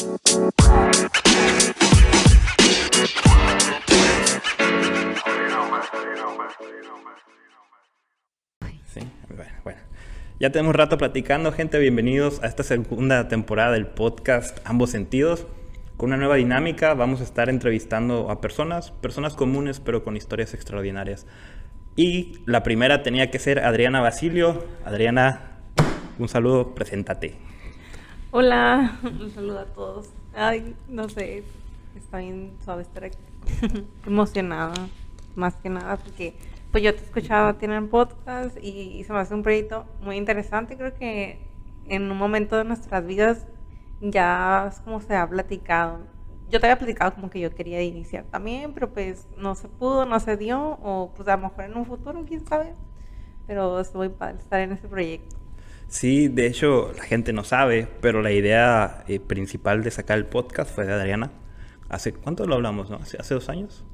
Sí, bueno, bueno. Ya tenemos rato platicando, gente. Bienvenidos a esta segunda temporada del podcast Ambos Sentidos. Con una nueva dinámica, vamos a estar entrevistando a personas, personas comunes, pero con historias extraordinarias. Y la primera tenía que ser Adriana Basilio. Adriana, un saludo, preséntate. Hola, un saludo a todos. Ay, no sé, está bien suave estar aquí. Emocionada, más que nada, porque pues yo te escuchaba, tienen podcast y, se me hace un proyecto muy interesante. Creo que en un momento de nuestras vidas ya es como se ha platicado. Yo te había platicado como que yo quería iniciar también, pero pues no se pudo, no se dio, o pues a lo mejor en un futuro, quién sabe. Pero estoy para estar en ese proyecto. Sí, de hecho la gente no sabe, pero la idea eh, principal de sacar el podcast fue de Adriana. ¿Hace cuánto lo hablamos? No? ¿Hace, hace dos años?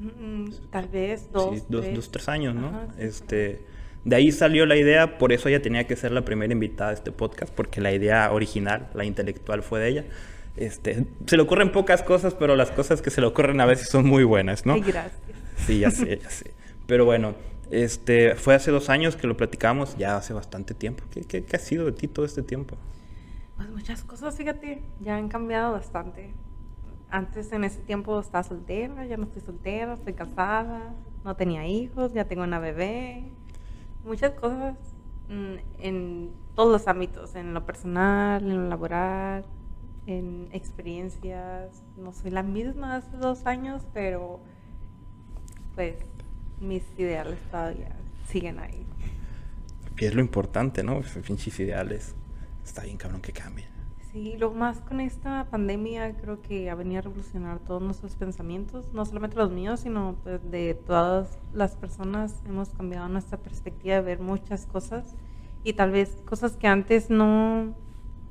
Mm, tal vez dos, sí, dos, tres. dos, tres años, ¿no? este, de ahí salió la idea, por eso ella tenía que ser la primera invitada a este podcast, porque la idea original, la intelectual, fue de ella. Este, se le ocurren pocas cosas, pero las cosas que se le ocurren a veces son muy buenas, ¿no? Ay, gracias. Sí, ya sé, ya sé. Pero bueno, este, fue hace dos años que lo platicamos, ya hace bastante tiempo. ¿Qué, qué, qué ha sido de ti todo este tiempo? Pues muchas cosas, fíjate, ya han cambiado bastante antes en ese tiempo estaba soltera, ya no estoy soltera, estoy casada, no tenía hijos, ya tengo una bebé. Muchas cosas mm, en todos los ámbitos, en lo personal, en lo laboral, en experiencias. No soy la misma hace dos años, pero pues mis ideales todavía siguen ahí. Y es lo importante, ¿no? Pinches ideales. Está bien cabrón que cambien. Sí, lo más con esta pandemia creo que ha venido a revolucionar todos nuestros pensamientos, no solamente los míos, sino pues, de todas las personas. Hemos cambiado nuestra perspectiva de ver muchas cosas y tal vez cosas que antes no,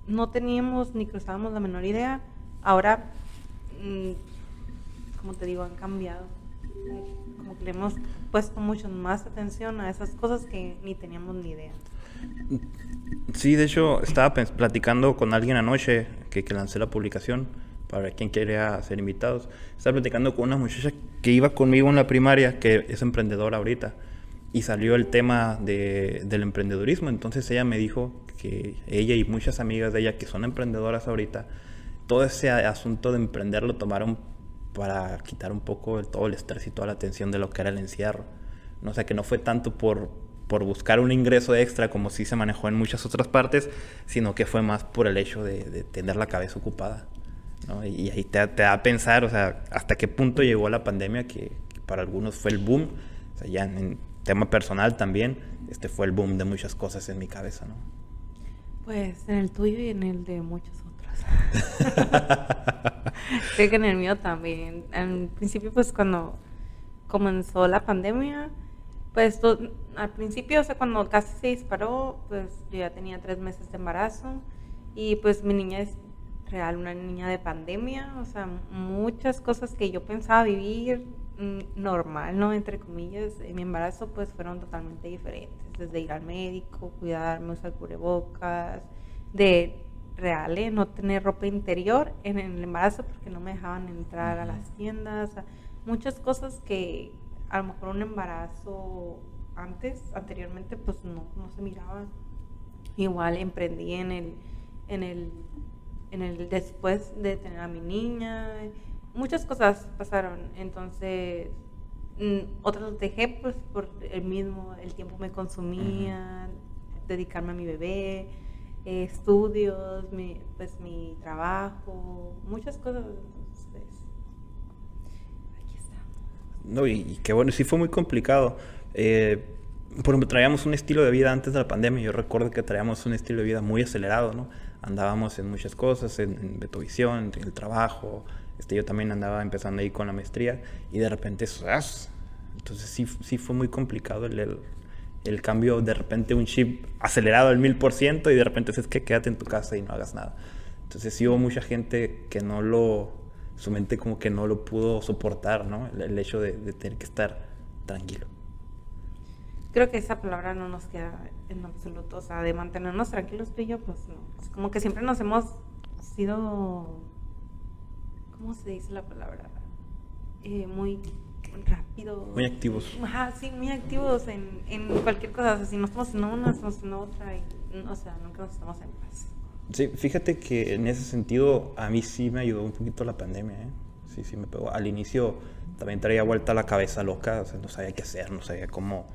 no teníamos ni cruzábamos la menor idea, ahora, mm, como te digo, han cambiado. Como que le hemos puesto mucho más atención a esas cosas que ni teníamos ni idea. Sí, de hecho, estaba platicando con alguien anoche que, que lancé la publicación para quien quiera ser invitados. Estaba platicando con una muchacha que iba conmigo en la primaria, que es emprendedora ahorita, y salió el tema de, del emprendedurismo. Entonces ella me dijo que ella y muchas amigas de ella que son emprendedoras ahorita, todo ese asunto de emprender lo tomaron para quitar un poco el, todo el estrés y toda la tensión de lo que era el encierro. O sea, que no fue tanto por, por buscar un ingreso extra como sí se manejó en muchas otras partes, sino que fue más por el hecho de, tener la cabeza ocupada. ¿no? Y ahí te, da a pensar, o sea, hasta qué punto llegó la pandemia, que, para algunos fue el boom, o sea, ya en, tema personal también, este fue el boom de muchas cosas en mi cabeza, ¿no? Pues en el tuyo y en el de muchos. Creo que en el mío también. En principio, pues cuando comenzó la pandemia, pues al principio, o sea, cuando casi se disparó, pues yo ya tenía tres meses de embarazo y pues mi niña es real, una niña de pandemia, o sea, muchas cosas que yo pensaba vivir mm, normal, ¿no? Entre comillas, en mi embarazo pues fueron totalmente diferentes, desde ir al médico, cuidarme, usar cubrebocas, de real, no tener ropa interior en el embarazo porque no me dejaban entrar a las tiendas, muchas cosas que, a lo mejor un embarazo antes, anteriormente, pues no, no se miraba. Igual emprendí en el, en el, en el después de tener a mi niña, muchas cosas pasaron, entonces mm, otras dejé pues por el mismo, el tiempo me consumía, dedicarme a mi bebé, estudios, mi, pues mi trabajo, muchas cosas. No, y, que bueno, sí fue muy complicado. Eh, por ejemplo, traíamos un estilo de vida antes de la pandemia. Yo recuerdo que traíamos un estilo de vida muy acelerado, ¿no? Andábamos en muchas cosas, en, en Betovisión, en el trabajo. Este, yo también andaba empezando ahí con la maestría y de repente, ¡zas! entonces sí, sí fue muy complicado el, cambio, de repente un chip acelerado al mil por ciento y de repente es que quédate en tu casa y no hagas nada. Entonces sí hubo mucha gente que no lo, su mente como que no lo pudo soportar, ¿no? El, hecho de, tener que estar tranquilo. Creo que esa palabra no nos queda en absoluto, o sea, de mantenernos tranquilos tú y yo, pues no. Es como que siempre nos hemos sido, ¿cómo se dice la palabra? Eh, muy Muy activos. Ajá, sí, muy activos en, en cualquier cosa. O sea, si no estamos en una, estamos en otra. Y, o sea, nunca nos estamos en paz. Sí, fíjate que en ese sentido a mí sí me ayudó un poquito la pandemia, ¿eh? Sí, sí me pegó. Al inicio también traía vuelta la cabeza loca, o sea, no sabía qué hacer, no sabía cómo,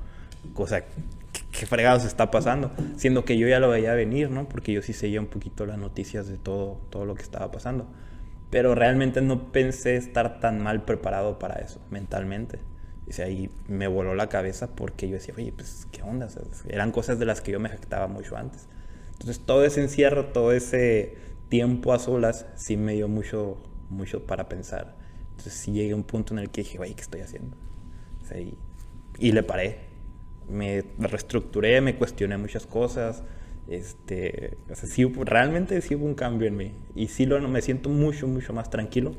o sea, qué, qué fregados está pasando, siendo que yo ya lo veía venir, ¿no? Porque yo sí seguía un poquito las noticias de todo, todo lo que estaba pasando. Pero realmente no pensé estar tan mal preparado para eso, mentalmente. Sea, ahí me voló la cabeza porque yo decía, oye, pues, ¿qué onda? O sea, eran cosas de las que yo me jactaba mucho antes. Entonces, todo ese encierro, todo ese tiempo a solas, sí me dio mucho, mucho para pensar. Entonces, sí llegué a un punto en el que dije, oye, ¿qué estoy haciendo? O sea, y, y le paré. Me reestructuré, me cuestioné muchas cosas. Este, o realmente sí hubo un cambio en mí. Y sí lo, me siento mucho, mucho más tranquilo,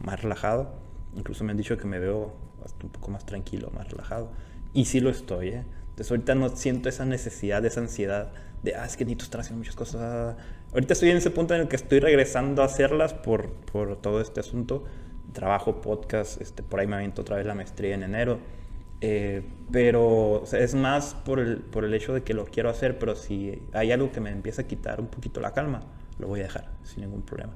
más relajado. Incluso me han dicho que me veo un poco más tranquilo, más relajado. Y sí lo estoy, ¿eh? Entonces ahorita no siento esa necesidad, esa ansiedad de, ah, es que necesito estar haciendo muchas cosas. Ahorita estoy en ese punto en el que estoy regresando a hacerlas por, por todo este asunto. Trabajo, podcast, este, por ahí me aviento otra vez la maestría en enero. Eh, pero es más por el, por el hecho de que lo quiero hacer, pero si hay algo que me empieza a quitar un poquito la calma, lo voy a dejar sin ningún problema.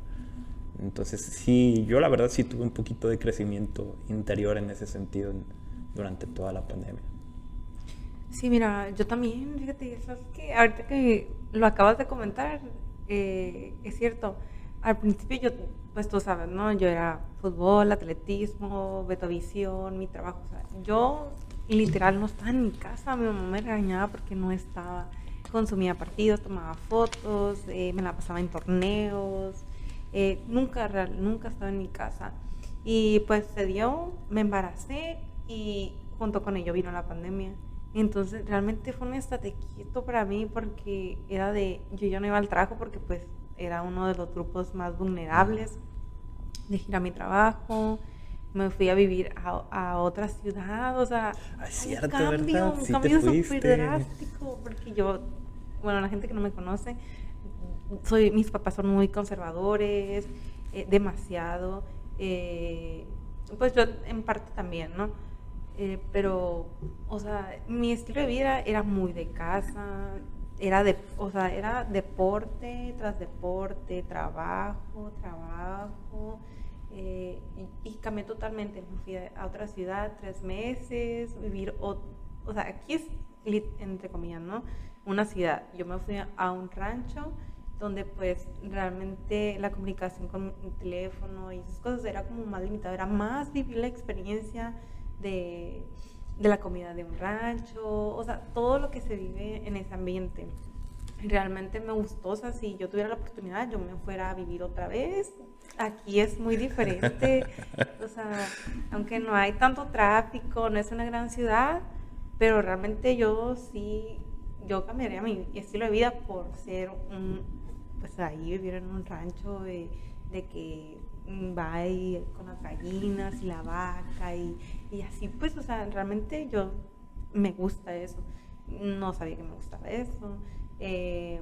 Entonces, sí, yo la verdad sí tuve un poquito de crecimiento interior en ese sentido en, durante toda la pandemia. Sí, mira, yo también, fíjate, ahorita que lo acabas de comentar, eh, es cierto. Al principio yo, pues tú sabes, ¿no? Yo era fútbol, atletismo, betovisión, mi trabajo. Yo literal no estaba en mi casa, mi mamá me regañaba porque no estaba. Consumía partidos, tomaba fotos, eh, me la pasaba en torneos. Eh, nunca, real, nunca estaba en mi casa. Y pues se dio, me embaracé y junto con ello vino la pandemia. Entonces realmente fue un estate quieto para mí porque era de, yo ya no iba al trabajo porque pues era uno de los grupos más vulnerables. Dejé ir a mi trabajo, me fui a vivir a, a otra ciudad, o sea, Ay, cierto, un cambio, ¿verdad? un Sí cambio súper drástico, porque yo, bueno, la gente que no me conoce, soy, mis papás son muy conservadores, eh, demasiado, eh, pues yo en parte también, ¿no? Eh, pero, o sea, mi estilo de vida era muy de casa, era de, o sea, era deporte tras deporte, trabajo, trabajo, eh, y, cambié totalmente. Me fui a, otra ciudad tres meses, vivir, o, o sea, aquí es, entre comillas, ¿no? Una ciudad. Yo me fui a, un rancho donde pues realmente la comunicación con mi teléfono y esas cosas era como más limitada, era más vivir la experiencia de, de la comida de un rancho, o sea, todo lo que se vive en ese ambiente. Realmente me gustó, o sea, si yo tuviera la oportunidad, yo me fuera a vivir otra vez. Aquí es muy diferente, o sea, aunque no hay tanto tráfico, no es una gran ciudad, pero realmente yo sí, yo cambiaría mi estilo de vida por ser un, pues ahí vivir en un rancho de, de que va ahí con las gallinas y la vaca y, y así, pues, o sea, realmente yo me gusta eso. No sabía que me gustaba eso. Eh,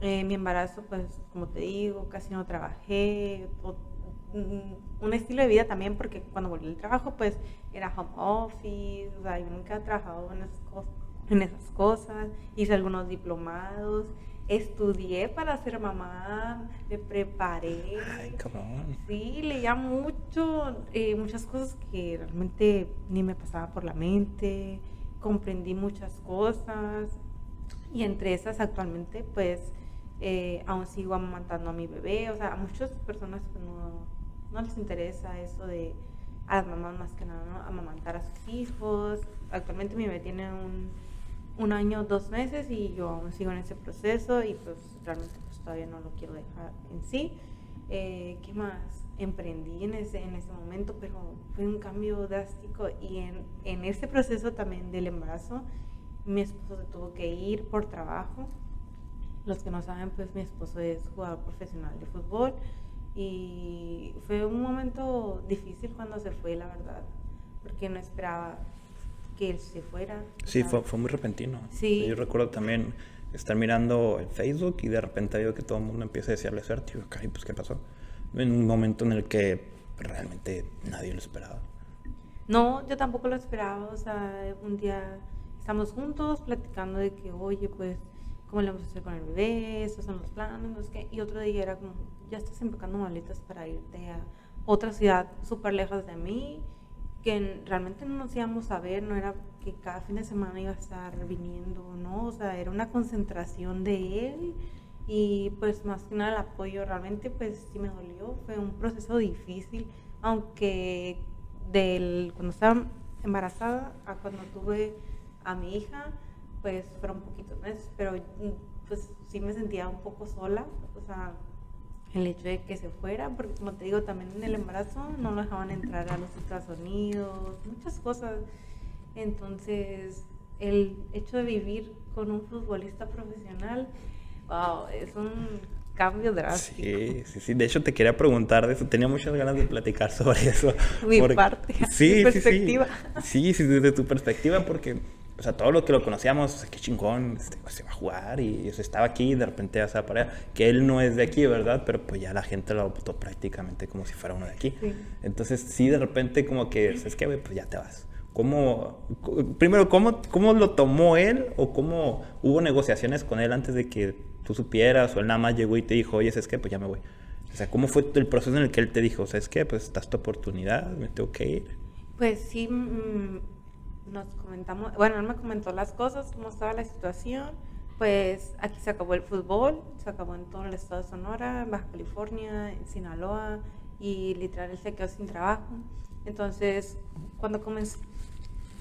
eh, mi embarazo, pues, como te digo, casi no trabajé. mm, un estilo de vida también, porque cuando volví al trabajo, pues, era home office, o sea, yo nunca he trabajado en esas, en esas cosas. Hice algunos diplomados, estudié para ser mamá, me preparé. Ay, cabrón. Sí, leía mucho, eh, muchas cosas que realmente ni me pasaba por la mente, comprendí muchas cosas y entre esas actualmente pues eh, aún sigo amamantando a mi bebé, o sea, a muchas personas que no, no les interesa eso de a las mamás más que nada, ¿no? amamantar a sus hijos. Actualmente mi bebé tiene un, un año, dos meses y yo aún sigo en ese proceso y pues realmente pues todavía no lo quiero dejar en sí. Eh, ¿Qué más? Emprendí en ese, en ese momento, pero fue un cambio drástico y en, en ese proceso también del embarazo, mi esposo se tuvo que ir por trabajo. Los que no saben, pues mi esposo es jugador profesional de fútbol y fue un momento difícil cuando se fue, la verdad, porque no esperaba que él se fuera. Sí, fue, fue muy repentino. Sí. Yo recuerdo también estar mirando el Facebook y de repente veo que todo el mundo empieza a decirle suerte. Y yo, "Caray, pues, ¿qué pasó? En un momento en el que realmente nadie lo esperaba. No, yo tampoco lo esperaba. O sea, un día estamos juntos platicando de que, oye, pues, ¿cómo le vamos a hacer con el bebé? Estos son los planes, no sé qué. Y otro día era como, ya estás empacando maletas para irte a otra ciudad súper lejos de mí, que realmente no nos íbamos a ver, no era que cada fin de semana iba a estar viniendo, ¿no? O sea, era una concentración de él. Y pues más que nada el apoyo realmente pues sí me dolió, fue un proceso difícil, aunque del cuando estaba embarazada a cuando tuve a mi hija, pues fueron poquitos meses, pero mm, pues sí me sentía un poco sola, o sea, el hecho de que se fuera, porque como te digo, también en el embarazo no lo dejaban entrar a los Estados Unidos, muchas cosas. Entonces, el hecho de vivir con un futbolista profesional, wow, es un cambio drástico. Sí, sí, sí. De hecho, te quería preguntar de eso. Tenía muchas ganas de platicar sobre eso. Mi parte, Sí, perspectiva. Sí, sí, desde tu perspectiva, porque, o sea, todo lo que lo conocíamos, o sea, qué chingón, este, pues, se va a jugar y o sea, estaba aquí y de repente ya se va para allá. Que él no es de aquí, ¿verdad? Pero pues ya la gente lo adoptó prácticamente como si fuera uno de aquí. Sí. Entonces, sí, de repente, como que, es que, güey, pues ya te vas. ¿Cómo, primero, ¿cómo, ¿cómo lo tomó él o cómo hubo negociaciones con él antes de que tú supieras o él nada más llegó y te dijo, oye, es que pues ya me voy? O sea, ¿cómo fue el proceso en el que él te dijo, ¿sabes qué? Pues estás tu oportunidad, me tengo que ir. Pues sí, mm, nos comentamos, bueno, él me comentó las cosas, cómo estaba la situación. Pues aquí se acabó el fútbol, se acabó en todo el estado de Sonora, en Baja California, en Sinaloa, y literal él se quedó sin trabajo. Entonces, cuando comenzó,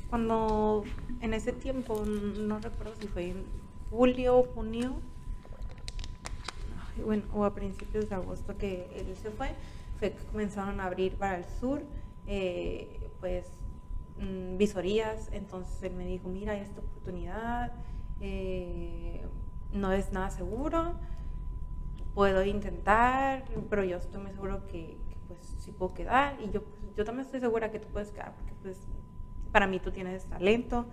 cuando en ese tiempo, no recuerdo si fue en julio o junio, bueno, o a principios de agosto que él se fue, fue que comenzaron a abrir para el sur, eh, pues, mm, visorías. Entonces él me dijo, mira, hay esta oportunidad, eh, no es nada seguro, puedo intentar, pero yo estoy muy seguro que, pues sí puedo quedar. Y yo, yo también estoy segura que tú puedes quedar, porque pues para mí tú tienes talento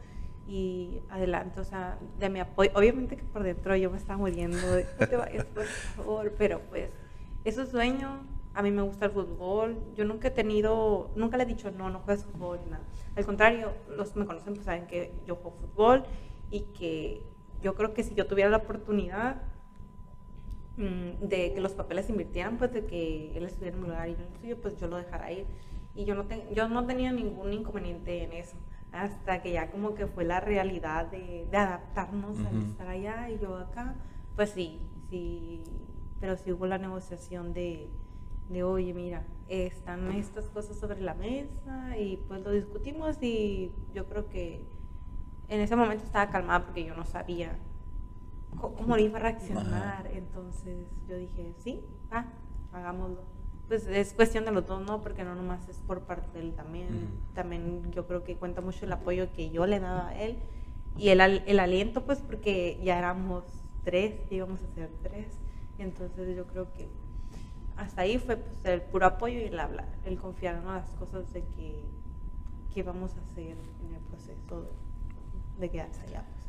y adelante, o sea, de mi apoyo. Obviamente que por dentro yo me estaba muriendo de no por favor, pero pues es un sueño. A mí me gusta el fútbol. Yo nunca he tenido, nunca le he dicho no, no juegas fútbol nada. Al contrario, los que me conocen pues saben que yo juego fútbol y que yo creo que si yo tuviera la oportunidad mm, de que los papeles se invirtieran, pues de que él estuviera en mi lugar y yo en el suyo, pues yo lo dejara ir. Y yo no, te- yo no tenía ningún inconveniente en eso, hasta que ya como que fue la realidad de, de adaptarnos al Ujú. estar allá y yo acá, pues sí, sí, pero sí hubo la negociación de, de oye, mira, están estas cosas sobre la mesa y pues lo discutimos y yo creo que en ese momento estaba calmada porque yo no sabía cómo iba a reaccionar. Entonces yo dije, sí, va, hagámoslo. Pues es cuestión de los dos, ¿no? Porque no nomás es por parte de él también. Ujú. También yo creo que cuenta mucho el apoyo que yo le daba a él y el, el aliento, pues porque ya éramos tres, íbamos a ser tres. Entonces yo creo que hasta ahí fue pues, el puro apoyo y el hablar, el confiar en las cosas de que, que vamos a hacer en el proceso de, de quedarse allá. pues.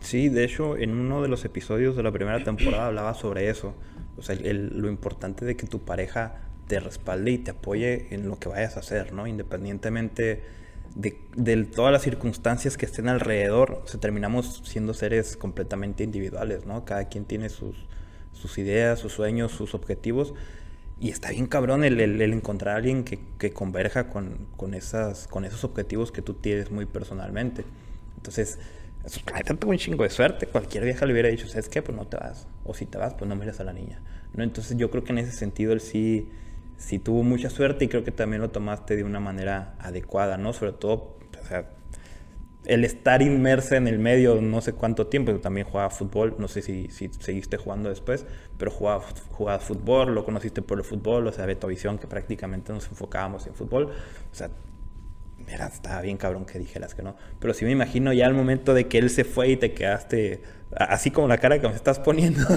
Sí, de hecho, en uno de los episodios de la primera temporada hablaba sobre eso. O sea, el- lo importante de que tu pareja te respalde y te apoye en lo que vayas a hacer, ¿no? Independientemente de, de todas las circunstancias que estén alrededor, o terminamos siendo seres completamente individuales, ¿no? Cada quien tiene sus, sus ideas, sus sueños, sus objetivos. Y está bien cabrón el, el- el encontrar a alguien que, que converja con, con, esas, con esos objetivos que tú tienes muy personalmente. Entonces, eso, la neta, tuvo un chingo de suerte. Cualquier vieja le hubiera dicho, ¿sabes qué? Pues no te vas. O si te vas, pues no mires a la niña. ¿No? Entonces yo creo que en ese sentido él sí, sí tuvo mucha suerte y creo que también lo tomaste de una manera adecuada, ¿no? Sobre todo, o sea, el estar inmersa en el medio no sé cuánto tiempo, yo también jugaba fútbol, no sé si, si seguiste jugando después, pero jugaba, jugaba fútbol, lo conociste por el fútbol, o sea, Betovisión, que prácticamente nos enfocábamos en fútbol, o sea, era, estaba bien cabrón que dijeras que no, pero sí me imagino ya al momento de que él se fue y te quedaste así como la cara que me estás poniendo.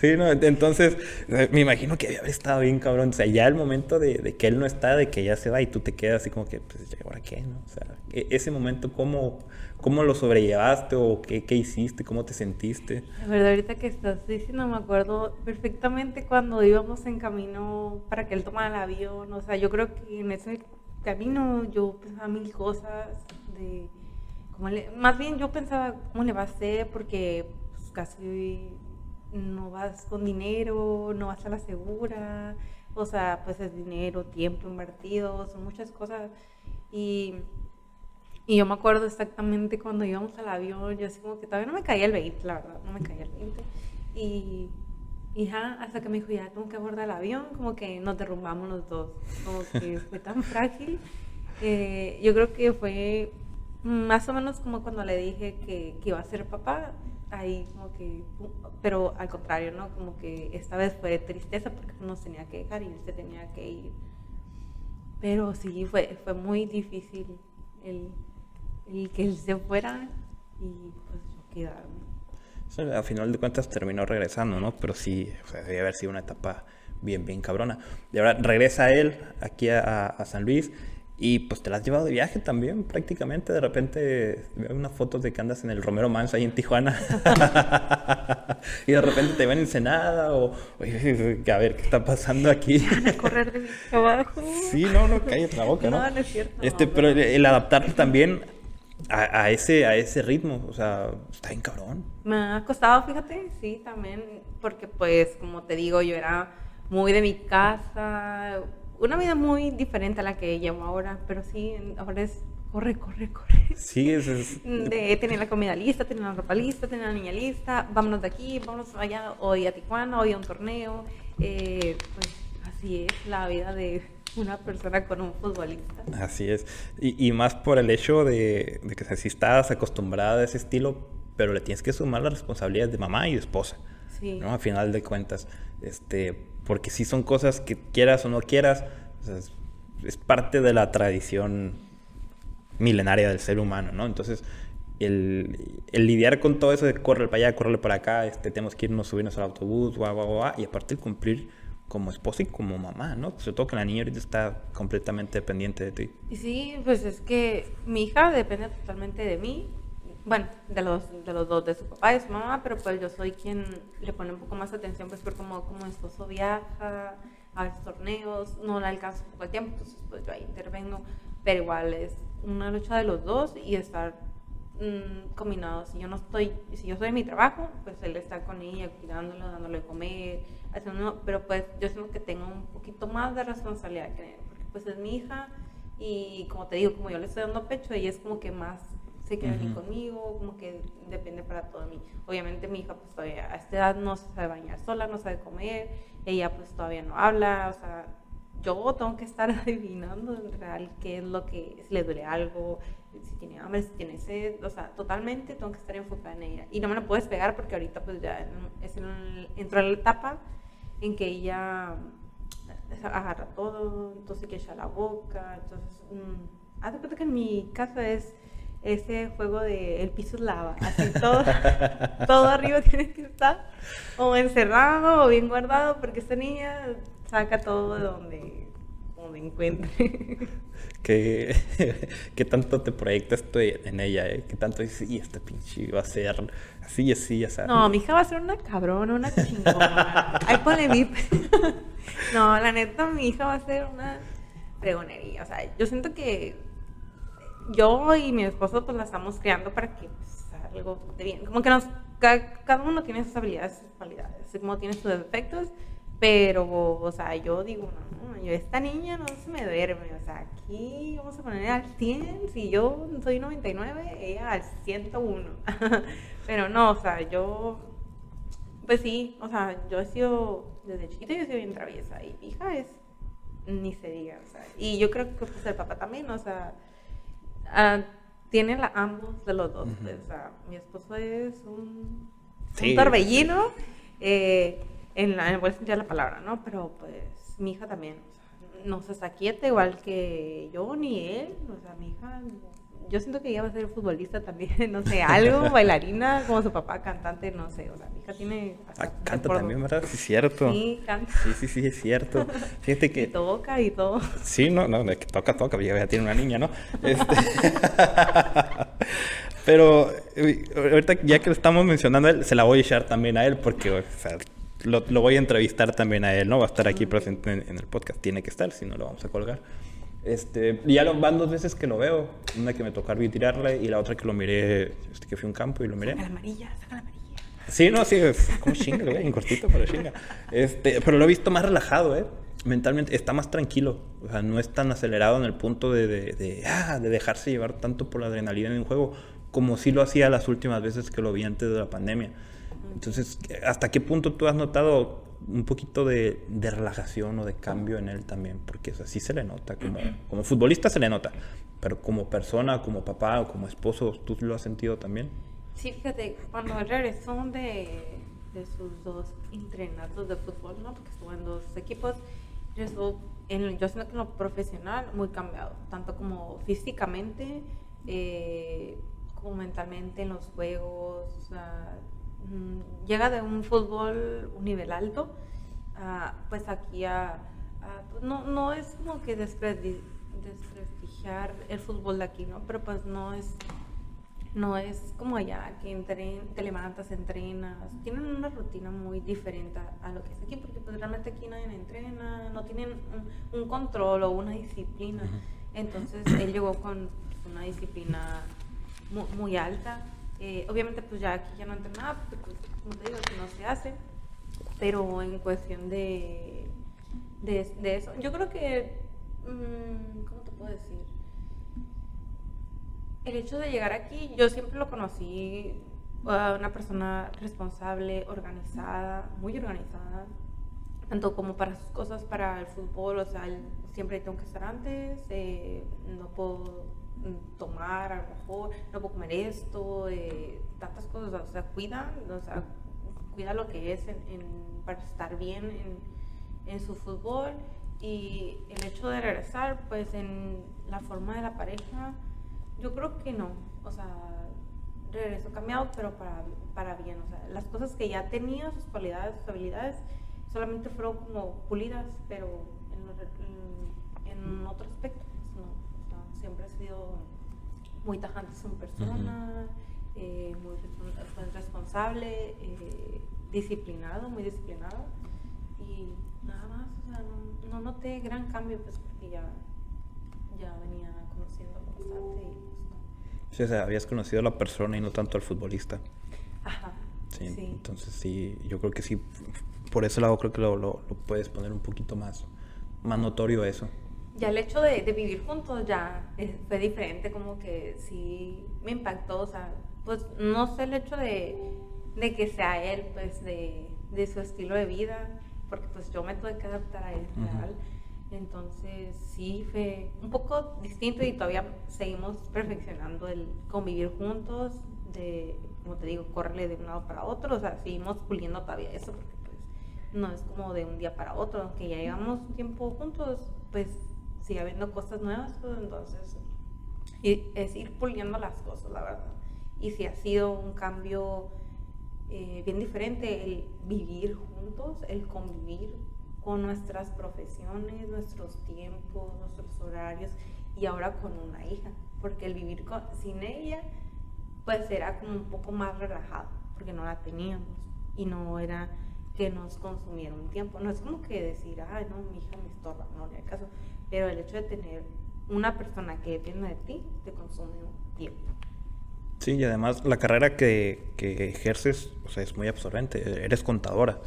sí, ¿no? Entonces, eh, me imagino que había estado bien cabrón. O sea, ya el momento de, que él no está, de que ya se va y tú te quedas así como que, pues, ¿ahora qué? ¿no? O sea, e, ese momento, ¿cómo, cómo lo sobrellevaste o qué, qué hiciste? ¿Cómo te sentiste? La verdad, ahorita que estás diciendo, me acuerdo perfectamente cuando íbamos en camino para que él tomara el avión. O sea, yo creo que en ese camino yo pensaba mil cosas de más bien yo pensaba cómo le va a hacer porque pues, casi no vas con dinero, no vas a la segura, o sea, pues es dinero, tiempo invertido, son muchas cosas. Y, y yo me acuerdo exactamente cuando íbamos al avión, yo así como que todavía no me caía el 20, la verdad, no me caía el 20. Y, y ya, hasta que me dijo, ya tengo que abordar el avión, como que nos derrumbamos los dos, como que fue tan frágil. Eh, yo creo que fue más o menos como cuando le dije que, que, iba a ser papá, ahí como que, pero al contrario, ¿no? Como que esta vez fue tristeza porque uno tenía que dejar y él se tenía que ir. Pero sí, fue, fue muy difícil el, el que él se fuera y pues yo quedarme. a final de cuentas terminó regresando, ¿no? Pero sí, o sea, debe haber sido una etapa bien, bien cabrona. Y ahora regresa él aquí a, a San Luis y pues te la has llevado de viaje también, prácticamente. De repente veo unas fotos de que andas en el Romero Manso ahí en Tijuana. y de repente te ven en Ensenada o, oye, a ver, ¿qué está pasando aquí? Van a correr de mi trabajo. sí, no, no, cállate la boca, ¿no? No, no es cierto. Este, pero el, adaptarte también a, a, ese, a ese ritmo, o sea, está bien cabrón. Me ha costado, fíjate, sí, también, porque pues, como te digo, yo era muy de mi casa, una vida muy diferente a la que llevo ahora, pero sí, ahora es corre, corre, corre. Sí, es, De tener la comida lista, tener la ropa lista, tener la niña lista, vámonos de aquí, vámonos allá, hoy a Tijuana, hoy a un torneo. Eh, pues así es la vida de una persona con un futbolista. Así es. Y, y más por el hecho de, de que si estás acostumbrada a ese estilo, pero le tienes que sumar las responsabilidades de mamá y de esposa. Sí. ¿no? A final de cuentas. Este, porque si son cosas que quieras o no quieras, es, parte de la tradición milenaria del ser humano, ¿no? Entonces, el, lidiar con todo eso de correr para allá, correr para acá, este, tenemos que irnos, subirnos al autobús, guau, guau, guau, y aparte el cumplir como esposa y como mamá, ¿no? Sobre todo que la niña ahorita está completamente dependiente de ti. Y sí, pues es que mi hija depende totalmente de mí, bueno, de los, de los dos, de su papá y de su mamá, pero pues yo soy quien le pone un poco más atención, pues por como, como esposo viaja a los torneos, no le alcanza poco el tiempo, entonces pues yo ahí intervengo, pero igual es una lucha de los dos y estar mmm, combinados. Si yo no estoy, si yo estoy en mi trabajo, pues él está con ella, cuidándolo, dándole de comer, haciendo, pero pues yo siento que tengo un poquito más de responsabilidad que porque pues es mi hija y como te digo, como yo le estoy dando pecho, ella es como que más se queda uh conmigo, como que depende para todo de mí. Obviamente mi hija pues todavía a esta edad no se sabe bañar sola, no sabe comer, ella pues todavía no habla, o sea, yo tengo que estar adivinando en real qué es lo que, si le duele algo, si tiene hambre, si tiene sed, o sea, totalmente tengo que estar enfocada en ella. Y no me la puedes pegar porque ahorita pues ya es en, entró en la etapa en que ella agarra todo, entonces que echa la boca, entonces, mmm, haz de cuenta que en mi casa es ese juego de el piso es lava, así todo, todo arriba tiene que estar o encerrado o bien guardado porque esta niña saca todo de donde, donde encuentre. ¿Qué, ¿Qué, tanto te proyectas tú en ella? Eh? ¿Qué tanto dices, y este pinche va a ser así, así, así? No, mi hija va a ser una cabrona, una chingona. Ay, ponle mi... no, la neta, mi hija va a ser una pregonería. O sea, yo siento que yo y mi esposo pues la estamos creando para que pues, algo de bien. Como que nos, cada, uno tiene sus habilidades, sus cualidades, como tiene sus defectos, pero, o sea, yo digo, no, yo esta niña no se me duerme, o sea, aquí vamos a poner al 100, si yo soy 99, ella al 101. pero no, o sea, yo, pues sí, o sea, yo he sido, desde chiquita yo he sido bien traviesa y mi hija es, ni se diga, o sea, y yo creo que pues el papá también, o sea, Uh, tiene la, ambos de los dos. o sea, mi esposo es un, torbellino, eh, en, la, en el buen sentido de la palabra, ¿no? Pero pues mi hija también, o sea, no se está quieta igual que yo ni él, o sea, mi hija yo siento que ella va a ser futbolista también, no sé, algo, bailarina, como su papá, cantante, no sé, o sea, mi hija tiene... Ah, canta también, ¿verdad? Sí, es cierto. Sí, canta. Sí, sí, sí, es cierto. Fíjate que... Y toca y todo. Sí, no, no, que toca, toca, ya, ya tiene una niña, ¿no? Este... Pero ahorita ya que lo estamos mencionando, él, se la voy a echar también a él porque o sea, lo, lo, voy a entrevistar también a él, ¿no? Va a estar aquí presente en, en, el podcast, tiene que estar, si no lo vamos a colgar. Este, ya lo, van dos veces que lo veo, una que me tocó arbitrarle y la otra que lo miré, este, que fui a un campo y lo miré. Saca la amarilla, saca la amarilla. Sí, no, sí, como chinga, güey, en cortito, pero chinga. Este, pero lo he visto más relajado, ¿eh? Mentalmente está más tranquilo, o sea, no es tan acelerado en el punto de, de, de, ah, de dejarse llevar tanto por la adrenalina en un juego como sí lo hacía las últimas veces que lo vi antes de la pandemia. Entonces, ¿hasta qué punto tú has notado un poquito de, de relajación o de cambio en él también? Porque así se le nota, como, como futbolista se le nota, pero como persona, como papá o como esposo, ¿tú lo has sentido también? Sí, fíjate, cuando regresó de, de sus dos entrenados de fútbol, ¿no? porque estuvo en dos equipos, regresó en, yo siento que en lo profesional muy cambiado, tanto como físicamente, eh, como mentalmente en los juegos. O sea, llega de un fútbol un nivel alto, uh, pues aquí a, pues no, no es como que desprestigiar el fútbol de aquí, ¿no? Pero pues no es no es como allá, que entren, te levantas, entrenas. Tienen una rutina muy diferente a, lo que es aquí, porque pues realmente aquí nadie entrena, no tienen un, un control o una disciplina. Entonces él llegó con una disciplina muy, muy alta. Eh, obviamente pues ya aquí ya no entra nada, porque pues, como te digo, no se hace. Pero en cuestión de, de, eso, yo creo que, mmm, ¿cómo te puedo decir? El hecho de llegar aquí, yo siempre lo conocí una persona responsable, organizada, muy organizada, tanto como para sus cosas, para el fútbol, o sea, siempre tengo que estar antes, eh, no puedo tomar, a lo mejor no puedo comer esto, eh, tantas cosas, o sea, cuida, o sea, cuida lo que es para estar bien en, su fútbol y el hecho de regresar, pues en la forma de la pareja, yo creo que no, o sea, regresó cambiado, pero para, para bien, o sea, las cosas que ya tenía, sus cualidades, sus habilidades, solamente fueron como pulidas, pero en, otro aspecto sido muy tajante su persona, eh, muy responsable, eh, disciplinado, muy disciplinado. Y nada más, o sea, no, no noté gran cambio, pues porque ya, ya venía conociendo bastante. Y, pues, Sí, o sea, habías conocido a la persona y no tanto al futbolista. Ajá. Sí, sí. entonces sí, yo creo que sí, por ese lado creo que lo, lo, lo puedes poner un poquito más, más notorio eso ya el hecho de, de vivir juntos ya fue diferente, como que sí me impactó, o sea, pues no sé el hecho de, de que sea él, pues de, de, su estilo de vida, porque pues yo me tuve que adaptar a él, uh -huh. real. Entonces sí fue un poco distinto y todavía seguimos perfeccionando el convivir juntos, de, como te digo, correrle de un lado para otro, o sea, seguimos puliendo todavía eso, porque pues no es como de un día para otro, aunque ya llevamos tiempo juntos, pues sigue habiendo cosas nuevas, pues entonces y es ir puliendo las cosas, la verdad. Y si ha sido un cambio eh, bien diferente el vivir juntos, el convivir con nuestras profesiones, nuestros tiempos, nuestros horarios y ahora con una hija, porque el vivir con, sin ella pues era como un poco más relajado, porque no la teníamos y no era que nos consumiera un tiempo. No es como que decir, ay, no, mi hija me estorba, no, ni el caso pero el hecho de tener una persona que depende de ti te consume un tiempo. Sí, y además la carrera que, que ejerces o sea, es muy absorbente. Eres contadora.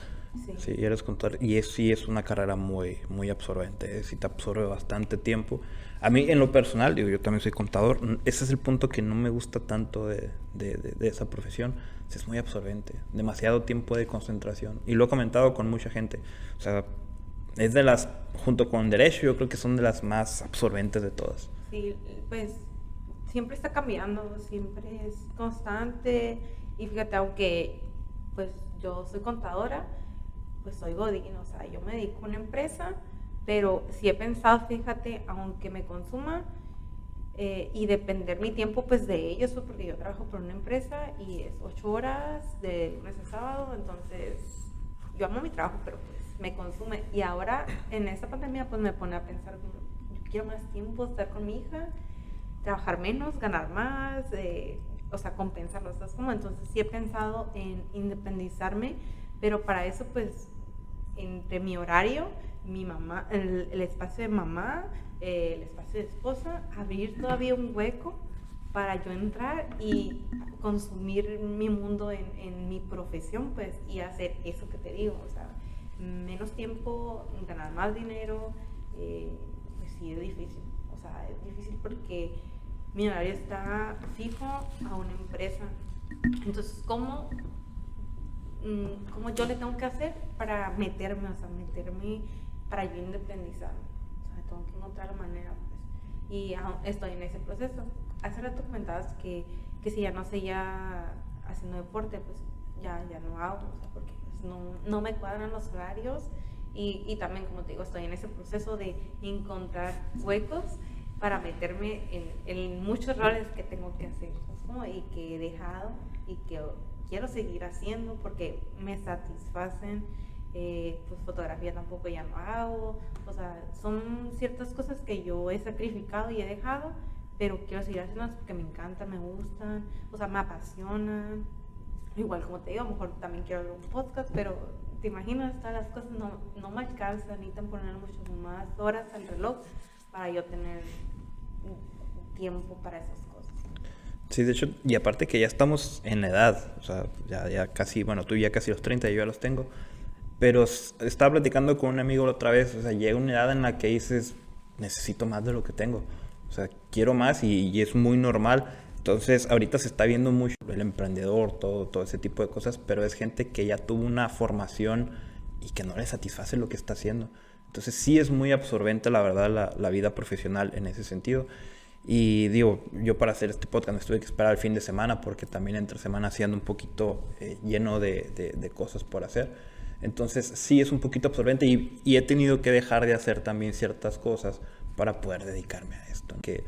Sí. sí eres contadora. Y es, sí es una carrera muy, muy absorbente. Sí te absorbe bastante tiempo. A mí, en lo personal, digo, yo también soy contador. Ese es el punto que no me gusta tanto de, de, de, de esa profesión. Es muy absorbente. Demasiado tiempo de concentración. Y lo he comentado con mucha gente. O sea, es de las, junto con Derecho, yo creo que son de las más absorbentes de todas. Sí, pues siempre está cambiando, siempre es constante. Y fíjate, aunque pues yo soy contadora, pues soy godín, o sea, yo me dedico a una empresa, pero si he pensado, fíjate, aunque me consuma, eh, y depender mi tiempo pues de ellos, pues, porque yo trabajo por una empresa y es ocho horas de lunes a sábado, entonces yo amo mi trabajo, pero pues me consume. Y ahora en esta pandemia pues me pone a pensar, yo quiero más tiempo estar con mi hija, trabajar menos, ganar más, eh, o sea, compensarlo. como, entonces sí he pensado en independizarme, pero para eso pues entre mi horario, mi mamá, el espacio de mamá, el espacio de esposa, abrir todavía un hueco para yo entrar y consumir mi mundo en, mi profesión, pues, y hacer eso que te digo, o sea, menos tiempo, ganar más dinero, eh, pues sí es difícil, o sea, es difícil porque mi horario está fijo a una empresa, entonces, ¿cómo, mm, ¿cómo yo le tengo que hacer para meterme, o sea, meterme para yo independizarme? tengo que encontrar la manera, pues. Y estoy en ese proceso. Hace rato comentabas que, que si ya no seguía haciendo deporte, pues ya, ya no hago, o sea, no, me cuadran los horarios y, también, como te digo, estoy en ese proceso de encontrar huecos para meterme en, muchos roles que tengo que hacer y que he dejado y que quiero seguir haciendo porque me satisfacen eh, pues fotografía tampoco ya no hago, o sea, son ciertas cosas que yo he sacrificado y he dejado, pero quiero seguir haciendo porque me encantan, me gustan, o sea, me apasionan. Igual como te digo, a lo mejor también quiero hacer un podcast, pero te imaginas, todas las cosas no, no me alcanzan, necesitan poner muchas más horas al reloj para yo tener tiempo para esas cosas. Sí, de hecho, y aparte que ya estamos en la edad, o sea, ya, ya casi, bueno, tú ya casi los 30, yo ya los tengo, pero estaba platicando con un amigo la otra vez, o sea, llega una edad en la que dices, necesito más de lo que tengo. O sea, quiero más y, es muy normal. Entonces, ahorita se está viendo mucho el emprendedor, todo, todo ese tipo de cosas, pero es gente que ya tuvo una formación y que no le satisface lo que está haciendo. Entonces, sí es muy absorbente, la verdad, la, vida profesional en ese sentido. Y digo, yo para hacer este podcast me tuve que esperar el fin de semana porque también entre semana siendo un poquito eh, lleno de, de, cosas por hacer. Entonces sí es un poquito absorbente y, he tenido que dejar de hacer también ciertas cosas para poder dedicarme a esto. Que,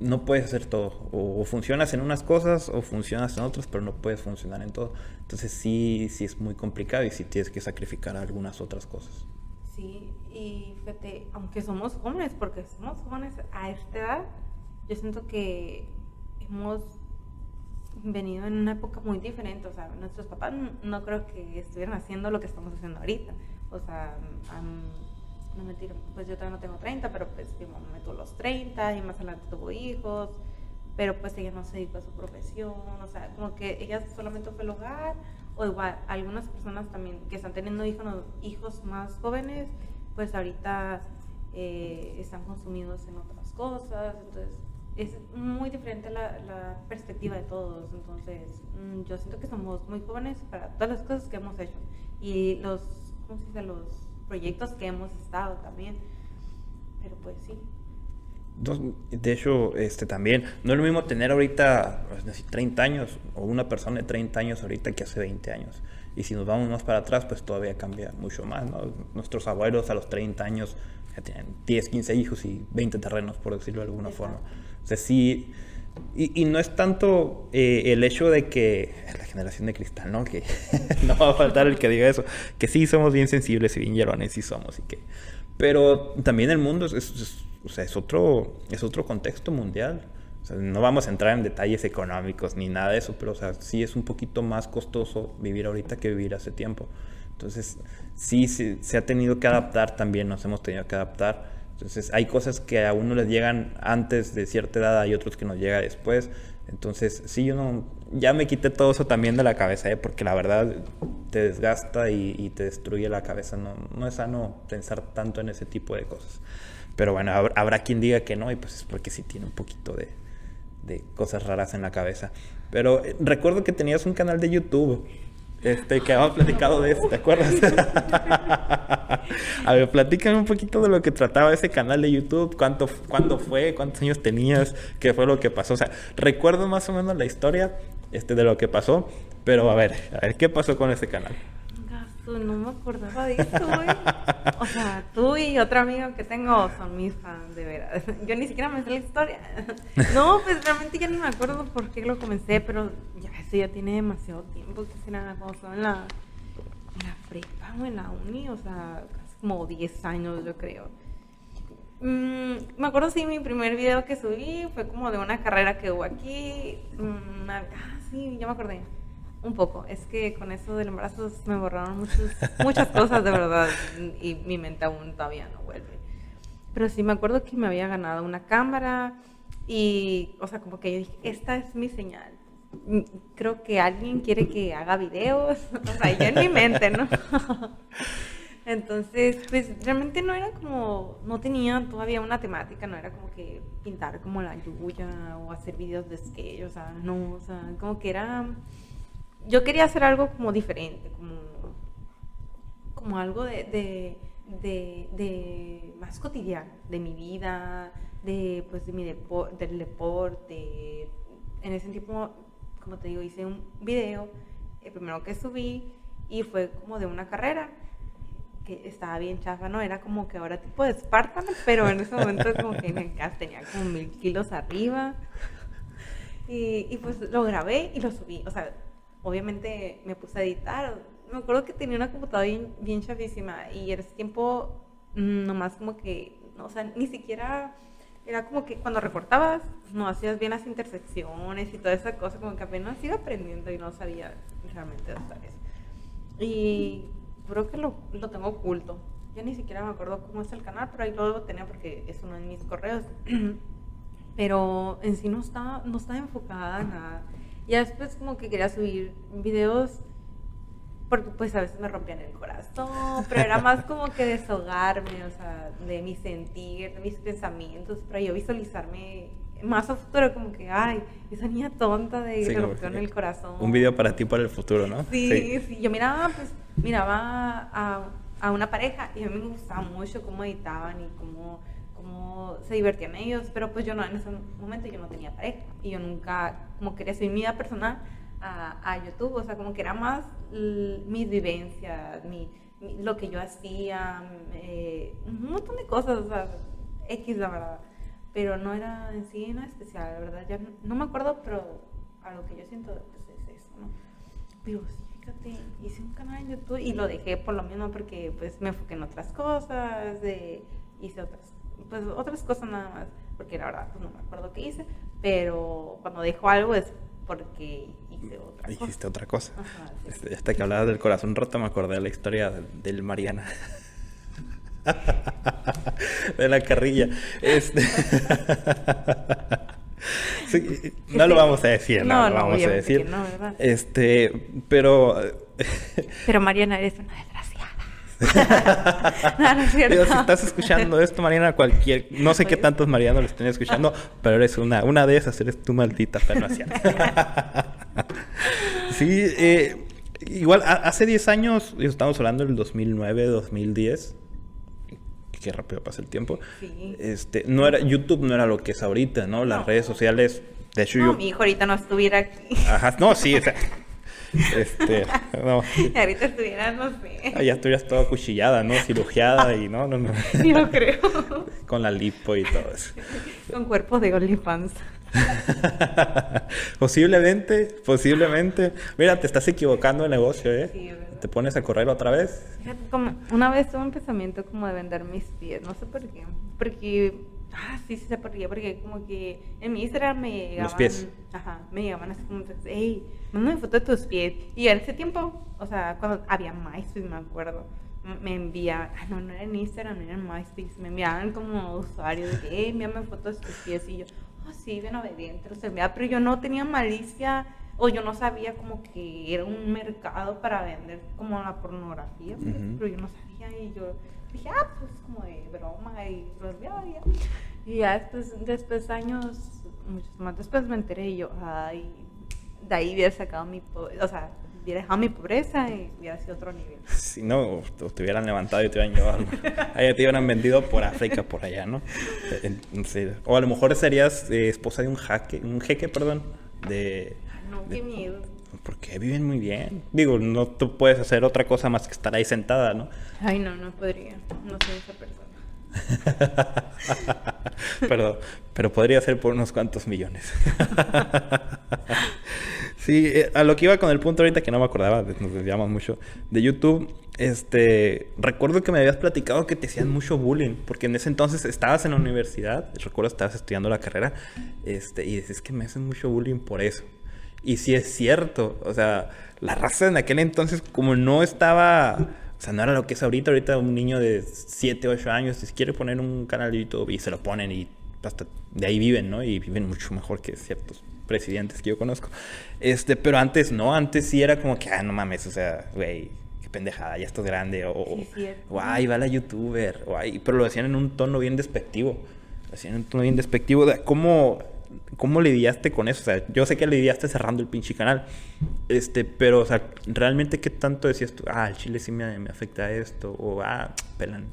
no puedes hacer todo. O, funcionas en unas cosas o funcionas en otras, pero no puedes funcionar en todo. Entonces sí, sí es muy complicado y sí tienes que sacrificar algunas otras cosas. Sí, y fíjate, aunque somos jóvenes, porque somos jóvenes a esta edad, yo siento que hemos venido en una época muy diferente, o sea, nuestros papás no creo que estuvieran haciendo lo que estamos haciendo ahorita, o sea, no me tiro, pues yo todavía no tengo 30, pero pues mi mamá me tuvo los 30 y más adelante tuvo hijos, pero pues ella no se dedicó a su profesión, o sea, como que ella solamente fue el hogar, o igual, algunas personas también que están teniendo hijos, hijos más jóvenes, pues ahorita eh, están consumidos en otras cosas, entonces es muy diferente la, la, perspectiva de todos. Entonces, mm, yo siento que somos muy jóvenes para todas las cosas que hemos hecho y los, ¿cómo se dice? los proyectos que hemos estado también. Pero pues sí. De hecho, este también, no es lo mismo tener ahorita 30 pues, años o una persona de 30 años ahorita que hace 20 años. Y si nos vamos más para atrás, pues todavía cambia mucho más. ¿no? Nuestros abuelos a los 30 años ya tienen 10, 15 hijos y 20 terrenos, por decirlo de alguna forma. O sea, sí. Y, no es tanto eh, el hecho de que la generación de cristal, ¿no? Que no va a faltar el que diga eso. Que sí somos bien sensibles y bien hierones, sí somos. Y que... Pero también el mundo es, o sea, es, otro, es otro contexto mundial. O sea, no vamos a entrar en detalles económicos ni nada de eso, pero o sea, sí es un poquito más costoso vivir ahorita que vivir hace tiempo. Entonces, sí, sí se ha tenido que adaptar también, nos hemos tenido que adaptar entonces hay cosas que a uno les llegan antes de cierta edad, hay otros que nos llega después. Entonces sí, yo no, ya me quité todo eso también de la cabeza, ¿eh? porque la verdad te desgasta y, te destruye la cabeza. No, no, es sano pensar tanto en ese tipo de cosas. Pero bueno, habrá, quien diga que no y pues es porque sí tiene un poquito de, de cosas raras en la cabeza. Pero eh, recuerdo que tenías un canal de YouTube este, que habíamos platicado de eso, ¿te acuerdas? a ver, platícame un poquito de lo que trataba ese canal de YouTube, cuánto, cuándo fue, cuántos años tenías, qué fue lo que pasó. O sea, recuerdo más o menos la historia este, de lo que pasó, pero a ver, a ver, ¿qué pasó con ese canal? No me acordaba de eso, güey. O sea, tú y otro amigo que tengo son mis fans, de veras. Yo ni siquiera me sé la historia. No, pues realmente ya no me acuerdo por qué lo comencé, pero ya eso ya tiene demasiado tiempo, que será cuando estaba en la, en la prepa o en la uni, o sea, casi como 10 años yo creo. Mm, me acuerdo sí, mi primer video que subí fue como de una carrera que hubo aquí. mm, ah, sí, ya me acordé. Un poco. Es que con eso del embarazo me borraron muchas, muchas cosas de verdad y mi mente aún todavía no vuelve. Pero sí me acuerdo que me había ganado una cámara y, o sea, como que yo dije, esta es mi señal. Creo que alguien quiere que haga videos. O sea, yo en mi mente, ¿no? Entonces, pues realmente no era como, no tenía todavía una temática, no era como que pintar como la lluvia o hacer videos de sketch, o sea, no, o sea, como que era, yo quería hacer algo como diferente, como, como algo de, de, de, más cotidiano, de mi vida, de, pues, de mi depo- del deporte. En ese tiempo, como te digo, hice un video, el primero que subí, y fue como de una carrera que estaba bien chafa, ¿no? Era como que ahora tipo de Espartano, pero en ese momento como que en el cast tenía como mil kilos arriba. Y pues lo grabé y lo subí. O sea, obviamente me puse a editar. Me acuerdo que tenía una computadora bien, bien chafísima y en ese tiempo mm, nomás como que, o sea, ni siquiera... Era como que cuando recortabas, no hacías bien las intersecciones y toda esa cosa, como que apenas iba aprendiendo y no sabía realmente hacer eso. Y creo que lo, lo tengo oculto. Yo ni siquiera me acuerdo cómo es el canal, pero ahí lo debo tener porque es uno de mis correos. pero en sí no estaba, no estaba enfocada en nada. Y después como que quería subir videos porque pues a veces me rompían el corazón, pero era más como que desahogarme, o sea, de mi sentir, de mis pensamientos, para yo visualizarme más a futuro, como que, ay, esa niña tonta de Sí, que el corazón. Un video para ti para el futuro, ¿no? Sí, sí, yo miraba, pues, miraba a, a una pareja y a mí me gustaba mucho cómo editaban y cómo, cómo se divertían ellos, pero pues yo no, en ese momento yo no tenía pareja y yo nunca, como quería subir mi vida personal a, a YouTube, o sea, como que era más mis vivencias, mi, mi- lo que yo hacía, eh, un montón de cosas, o sea, X la verdad, pero no era en sí nada especial, la verdad, ya no, no me acuerdo, pero a lo que yo siento, pues es eso, ¿no? Pero sí, fíjate, hice un canal en YouTube y lo dejé por lo mismo porque pues me enfoqué en otras cosas, de, hice otras, pues otras cosas nada más, porque la verdad pues no me acuerdo qué hice, pero cuando dejo algo es porque hice otra cosa. Hiciste otra cosa. Ajá, sí. Este, hasta que hablabas del corazón roto me acordé de la historia del, del Mariana. de la carrilla. Este... Sí, no lo vamos a decir, no, No, lo vamos a decir. no. Este, pero Pero Mariana, eres una desgraciada. no, no es cierto. Digo, si estás escuchando esto, Mariana, cualquier, no sé qué tantos Marianos lo estén escuchando, pero eres una, una de esas, eres tu maldita pernaciana. sí, eh, igual a- hace 10 años, estamos hablando del 2009, 2010. Qué rápido pasa el tiempo. Sí. Este, no era YouTube no era lo que es ahorita, ¿no? Las No. redes sociales, de hecho No, yo mi hijo ahorita no estuviera aquí. Ajá, no, sí, o sea, este, no, ahorita estuviera, no sé. ya estuvieras toda cuchillada, ¿no? Cirugiada y no, no, no. Ni lo creo. Con la lipo y todo eso. Con cuerpo de OnlyFans. posiblemente, posiblemente. Mira, te estás equivocando de negocio, ¿eh? Sí. Te pones a correr otra vez. Como una vez tuve un pensamiento como de vender mis pies, no sé por qué. Porque, ah, sí, sí sé por qué, porque como que en mi Instagram me llegaban. Los pies. Ajá, me llegaban así como, hey, mándame foto de tus pies. Y en ese tiempo, o sea, cuando había MySpace, me acuerdo, me enviaban, ah, no, no era en Instagram, no era en MySpace, me enviaban como usuarios de que, hey, envíame fotos de tus pies. Y yo, oh, sí, bien obediente, los enviaba, pero yo no tenía malicia. O yo no sabía como que era un mercado para vender como la pornografía, pues, Ujú. pero yo no sabía y yo dije, ah, pues como de broma y y ya. Y ya después, después años, muchos más después me enteré y yo, ay, de ahí hubiera sacado mi, o sea, hubiera dejado mi pobreza y hubiera sido otro nivel. Si no, te, hubieran levantado y te hubieran llevado. Allá te hubieran vendido por África, por allá, ¿no? O a lo mejor serías eh, esposa de un jaque, un jeque, perdón, de... Ay, no, de- qué miedo. Porque viven muy bien. Digo, no tú puedes hacer otra cosa más que estar ahí sentada, ¿no? Ay, no, no podría. No soy esa persona. pero, pero podría ser por unos cuantos millones. sí, eh, a lo que iba con el punto ahorita que no me acordaba, nos desviamos mucho, de YouTube, este, recuerdo que me habías platicado que te hacían mucho bullying, porque en ese entonces estabas en la universidad, recuerdo estabas estudiando la carrera, este, y dices que me hacen mucho bullying por eso. Y sí es cierto, o sea, la raza en aquel entonces como no estaba, o sea, no era lo que es ahorita, ahorita un niño de 7, 8 años, si quiere poner un canal de YouTube y se lo ponen y hasta de ahí viven, ¿no? Y viven mucho mejor que ciertos presidentes que yo conozco. Este, pero antes no, antes sí era como que, ah, no mames, o sea, güey, qué pendejada, ya estás grande, o, o ay, va la youtuber, o ay, pero lo decían en un tono bien despectivo, lo hacían en un tono bien despectivo, ¿cómo ¿Cómo lidiaste con eso? O sea, yo sé que lidiaste cerrando el pinche canal, este, pero, o sea, ¿realmente qué tanto decías tú? Ah, el chile sí me, me afecta esto, o ah, pelan.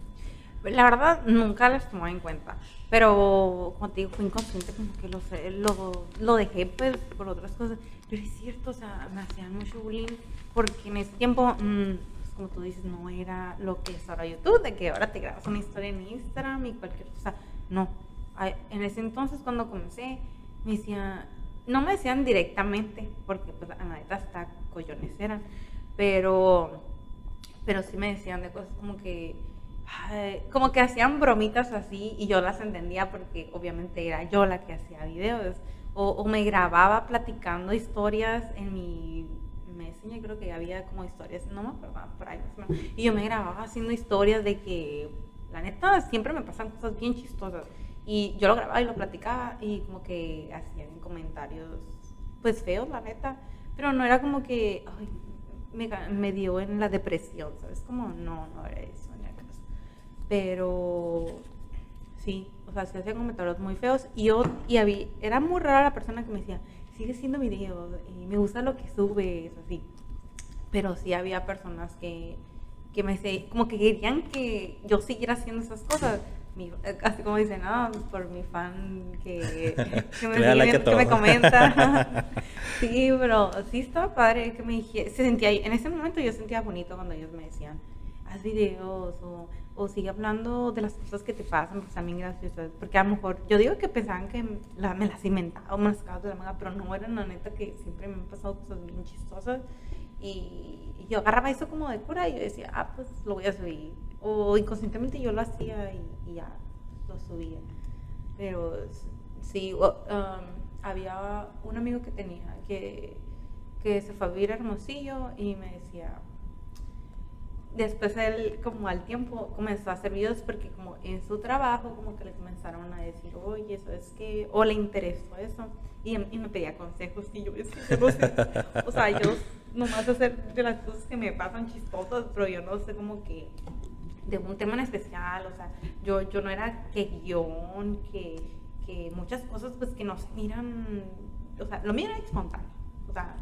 La verdad, nunca les tomé en cuenta, pero, como te digo, fui inconsciente, como que lo, lo, lo dejé, pues, por otras cosas. Pero es cierto, o sea, me hacían mucho bullying, porque en ese tiempo, mmm, como tú dices, no era lo que es ahora YouTube, de que ahora te grabas una historia en Instagram y cualquier cosa. No, en ese entonces cuando comencé, me decían, no me decían directamente, porque pues la neta hasta collones eran, pero, pero sí me decían de cosas como que, como que hacían bromitas así y yo las entendía porque obviamente era yo la que hacía videos. O, me grababa platicando historias en mi Messenger, creo que había como historias, no me acuerdo, por ahí Y yo me grababa haciendo historias de que, la neta, siempre me pasan cosas bien chistosas. Y yo lo grababa y lo platicaba y como que hacían comentarios, pues feos, la neta. Pero no era como que ay, me, me, dio en la depresión, ¿sabes? Como no, no era eso, ni acaso. Pero sí, o sea, se hacían comentarios muy feos. Y yo, y había, era muy rara la persona que me decía, sigue haciendo videos y me gusta lo que subes, así. Pero sí había personas que, que me como que querían que yo siguiera haciendo esas cosas así como dicen, no, por mi fan que, que, me, que me, comenta. sí, pero sí estaba padre que me se sentía, en ese momento yo sentía bonito cuando ellos me decían, haz videos o, o sigue hablando de las cosas que te pasan, porque también graciosas. Porque a lo mejor, yo digo que pensaban que la, me las inventaba o me las sacaba de la manga, pero no, eran la neta que siempre me han pasado cosas bien chistosas. Y, y yo agarraba eso como de cura y yo decía, ah, pues lo voy a subir o inconscientemente yo lo hacía y, ya lo subía. Pero sí, um, había un amigo que tenía que, se fue a vivir a Hermosillo y me decía, después él como al tiempo comenzó a hacer videos porque como en su trabajo como que le comenzaron a decir, oye, eso es que, o le interesó eso, y, me pedía consejos y yo decía, no sé, o sea, yo nomás hacer de las cosas que me pasan chistosas, pero yo no sé como que de un tema en especial, o sea, yo, yo no era que guion, que, que muchas cosas pues que no se miran, o sea, lo mío era espontáneo, o sea,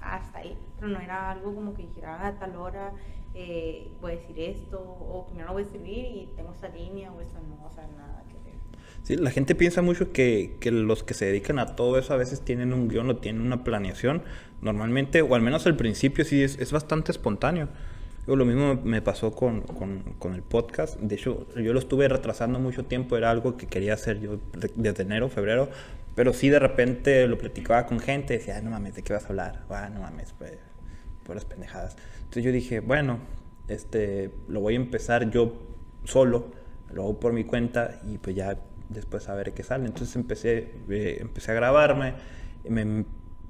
hasta ahí, pero no era algo como que dijera ah, a tal hora eh, voy a decir esto, o primero voy a escribir y tengo esta línea o esta no, o sea, nada que ver. Sí, la gente piensa mucho que, que los que se dedican a todo eso a veces tienen un guion o tienen una planeación, normalmente, o al menos al principio sí es, es bastante espontáneo lo mismo me pasó con, con, el podcast. De hecho, yo lo estuve retrasando mucho tiempo. Era algo que quería hacer yo desde enero, febrero. Pero sí, de repente lo platicaba con gente. Decía, no mames, ¿de qué vas a hablar? Ah, no mames, pues, por las pendejadas. Entonces yo dije, bueno, este, lo voy a empezar yo solo. Lo hago por mi cuenta y pues ya después a ver qué sale. Entonces empecé, eh, empecé a grabarme. Me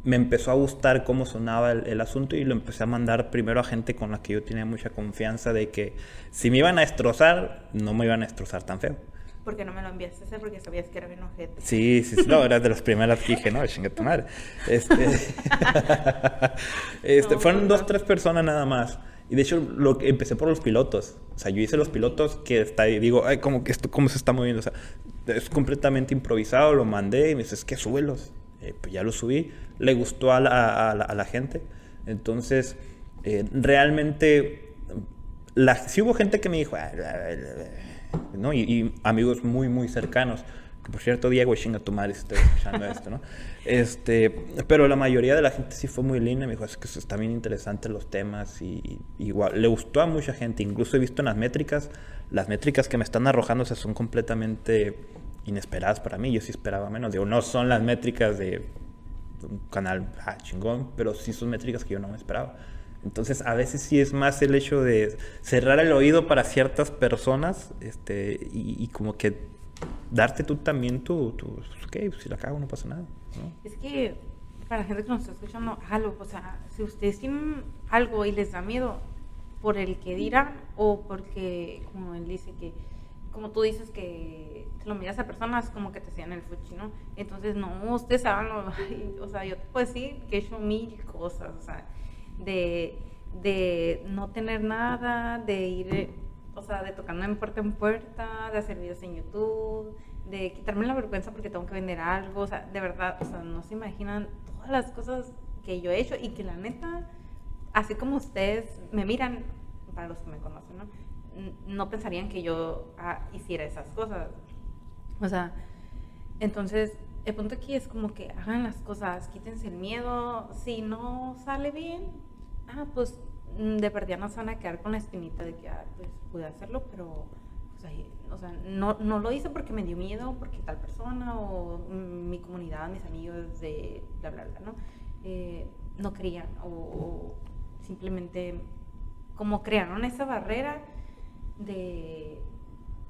me empezó a gustar cómo sonaba el, asunto y lo empecé a mandar primero a gente con la que yo tenía mucha confianza de que si me iban a destrozar, no me iban a destrozar tan feo. Porque no me lo enviaste ese porque sabías que era bien ojete. Sí, sí, no, era de los primeros que dije, no, chinga tu madre. Este, este fueron dos, tres personas nada más. Y de hecho, lo, empecé por los pilotos. O sea, yo hice los pilotos que está ahí, digo, ay, ¿cómo, que esto, ¿cómo se está moviendo? O sea, es completamente improvisado, lo mandé y me dices, que súbelos. Eh, pues ya lo subí, le gustó a la, a la, gente. Entonces, eh, realmente, la, sí hubo gente que me dijo, ah, ¿no? Y, amigos muy, muy cercanos, Que por cierto, Diego, chinga tu madre si estás escuchando esto, ¿no? Este, pero la mayoría de la gente sí fue muy linda. Me dijo, es que está bien interesante los temas. Y, igual, le gustó a mucha gente. Incluso he visto en las métricas, las métricas que me están arrojando o son completamente inesperadas para mí. Yo sí esperaba menos. Digo, no son las métricas de un canal ah, chingón, pero sí son métricas que yo no me esperaba. Entonces, a veces sí es más el hecho de cerrar el oído para ciertas personas este, y, como que darte tú también tu, tu ok, pues, si la cago no pasa nada. Es que para la gente que nos está escuchando, algo, o sea, si ustedes tienen algo y les da miedo por el que dirán o porque, como él dice, que como tú dices que lo miras a personas como que te sean el fuchi, ¿no? Entonces, no, ustedes saben, o sea, yo te puedo decir que he hecho mil cosas, o sea, de, de no tener nada, de ir, o sea, de tocando en puerta en puerta, de hacer videos en YouTube, de quitarme la vergüenza porque tengo que vender algo, o sea, de verdad, o sea, no se imaginan todas las cosas que yo he hecho y que la neta, así como ustedes me miran, para los que me conocen, ¿no? no pensarían que yo ah, hiciera esas cosas. O sea, entonces el punto aquí es como que hagan las cosas, quítense el miedo. Si no sale bien, ah, pues mm, de verdad no se van a quedar con la espinita de que, ah, pues pude hacerlo, pero o sea, no, no, lo hice porque me dio miedo, porque tal persona o mi comunidad, mis amigos de bla, bla, bla, ¿no? Eh, no querían o simplemente como crearon esa barrera de,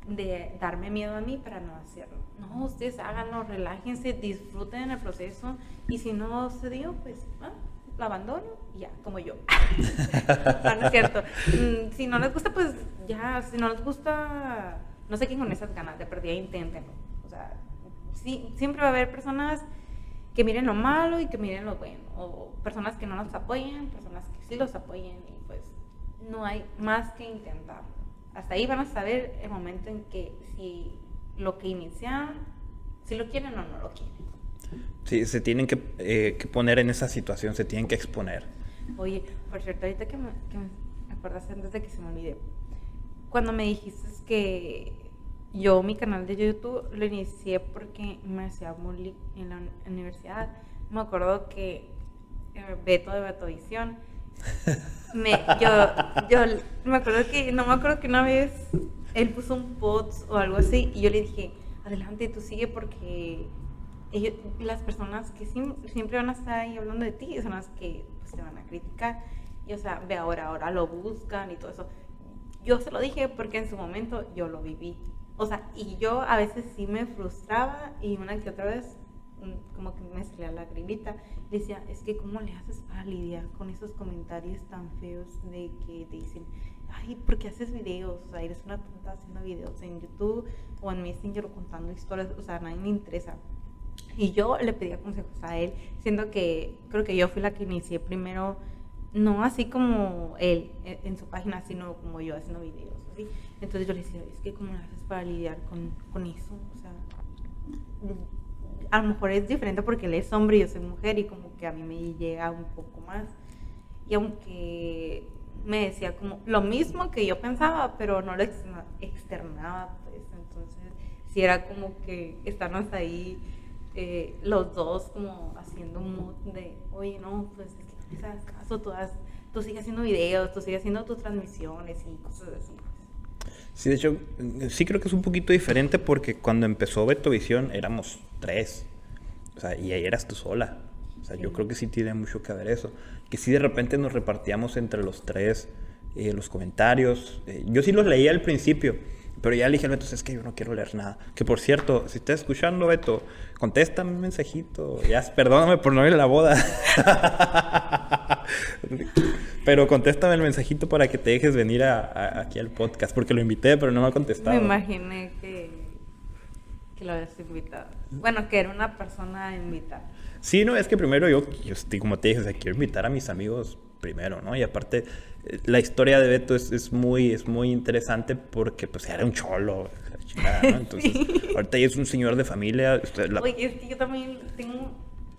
de darme miedo a mí para no hacerlo. No, ustedes háganlo, relájense, disfruten el proceso y si no se dio, pues ah, lo abandono y ya, como yo. no, es cierto. Mm, si no les gusta, pues ya, si no les gusta, no sé quién con esas ganas de perdida, inténtenlo. O sea, sí, siempre va a haber personas que miren lo malo y que miren lo bueno, o personas que no los apoyen, personas que sí los apoyen y pues no hay más que intentar hasta ahí van a saber el momento en que si lo que inician, si lo quieren o no lo quieren. Sí, se tienen que, eh, que poner en esa situación, se tienen que exponer. Oye, por cierto, ahorita que me, que me acordaste antes de que se me olvide, cuando me dijiste que yo mi canal de YouTube lo inicié porque me hacía bullying en la universidad, me acuerdo que eh, Beto de Betovisión me, yo, yo me acuerdo que, no me acuerdo que una vez él puso un post o algo así y yo le dije, adelante, tú sigue porque las personas que siempre van a estar ahí hablando de ti son las que pues, te van a criticar. Y o sea, ve ahora, ahora lo buscan y todo eso. Yo se lo dije porque en su momento yo lo viví. O sea, y yo a veces sí me frustraba y una que otra vez como que me salía la gribita decía, es que cómo le haces para lidiar con esos comentarios tan feos de que te dicen, ay, ¿por qué haces videos? O sea, eres una tonta haciendo videos en YouTube o en Messenger o contando historias, o sea, a nadie me interesa. Y yo le pedía consejos a él, siendo que creo que yo fui la que inicié primero, no así como él e, en su página, sino como yo haciendo videos. Entonces yo le decía, es que cómo le haces para lidiar con, con eso, o sea, a lo mejor es diferente porque él es hombre y yo soy mujer y como que a mí me llega un poco más. Y aunque me decía como lo mismo que yo pensaba, pero no lo externaba, pues entonces si era como que estarnos ahí eh, los dos como haciendo un mood de, oye, no, pues es que no hagas caso, tú sigues haciendo videos, tú sigues haciendo tus transmisiones y cosas así. Pues". Sí, de hecho, sí creo que es un poquito diferente porque cuando empezó Betovisión éramos tres. O sea, y ahí eras tú sola. O sea, yo creo que sí tiene mucho que ver eso. Que sí de repente nos repartíamos entre los tres eh, los comentarios. Eh, yo sí los leía al principio, pero ya le dije Beto, es que yo no quiero leer nada. Que por cierto, si estás escuchando, Beto, contéstame un mensajito. Ya, perdóname por no ir a la boda. pero contéstame el mensajito para que te dejes venir aquí al podcast, porque lo invité, pero no me ha contestado. Me imaginé que que lo habías invitado. Bueno, que era una persona invitada. Sí, no, es que primero yo, yo como te dije, o sea, quiero invitar a mis amigos primero, ¿no? Y aparte, la historia de Beto es, es muy, es muy interesante porque, pues, era un cholo, ¿no? Entonces, ahorita ya es un señor de familia. Oye, es que yo también tengo,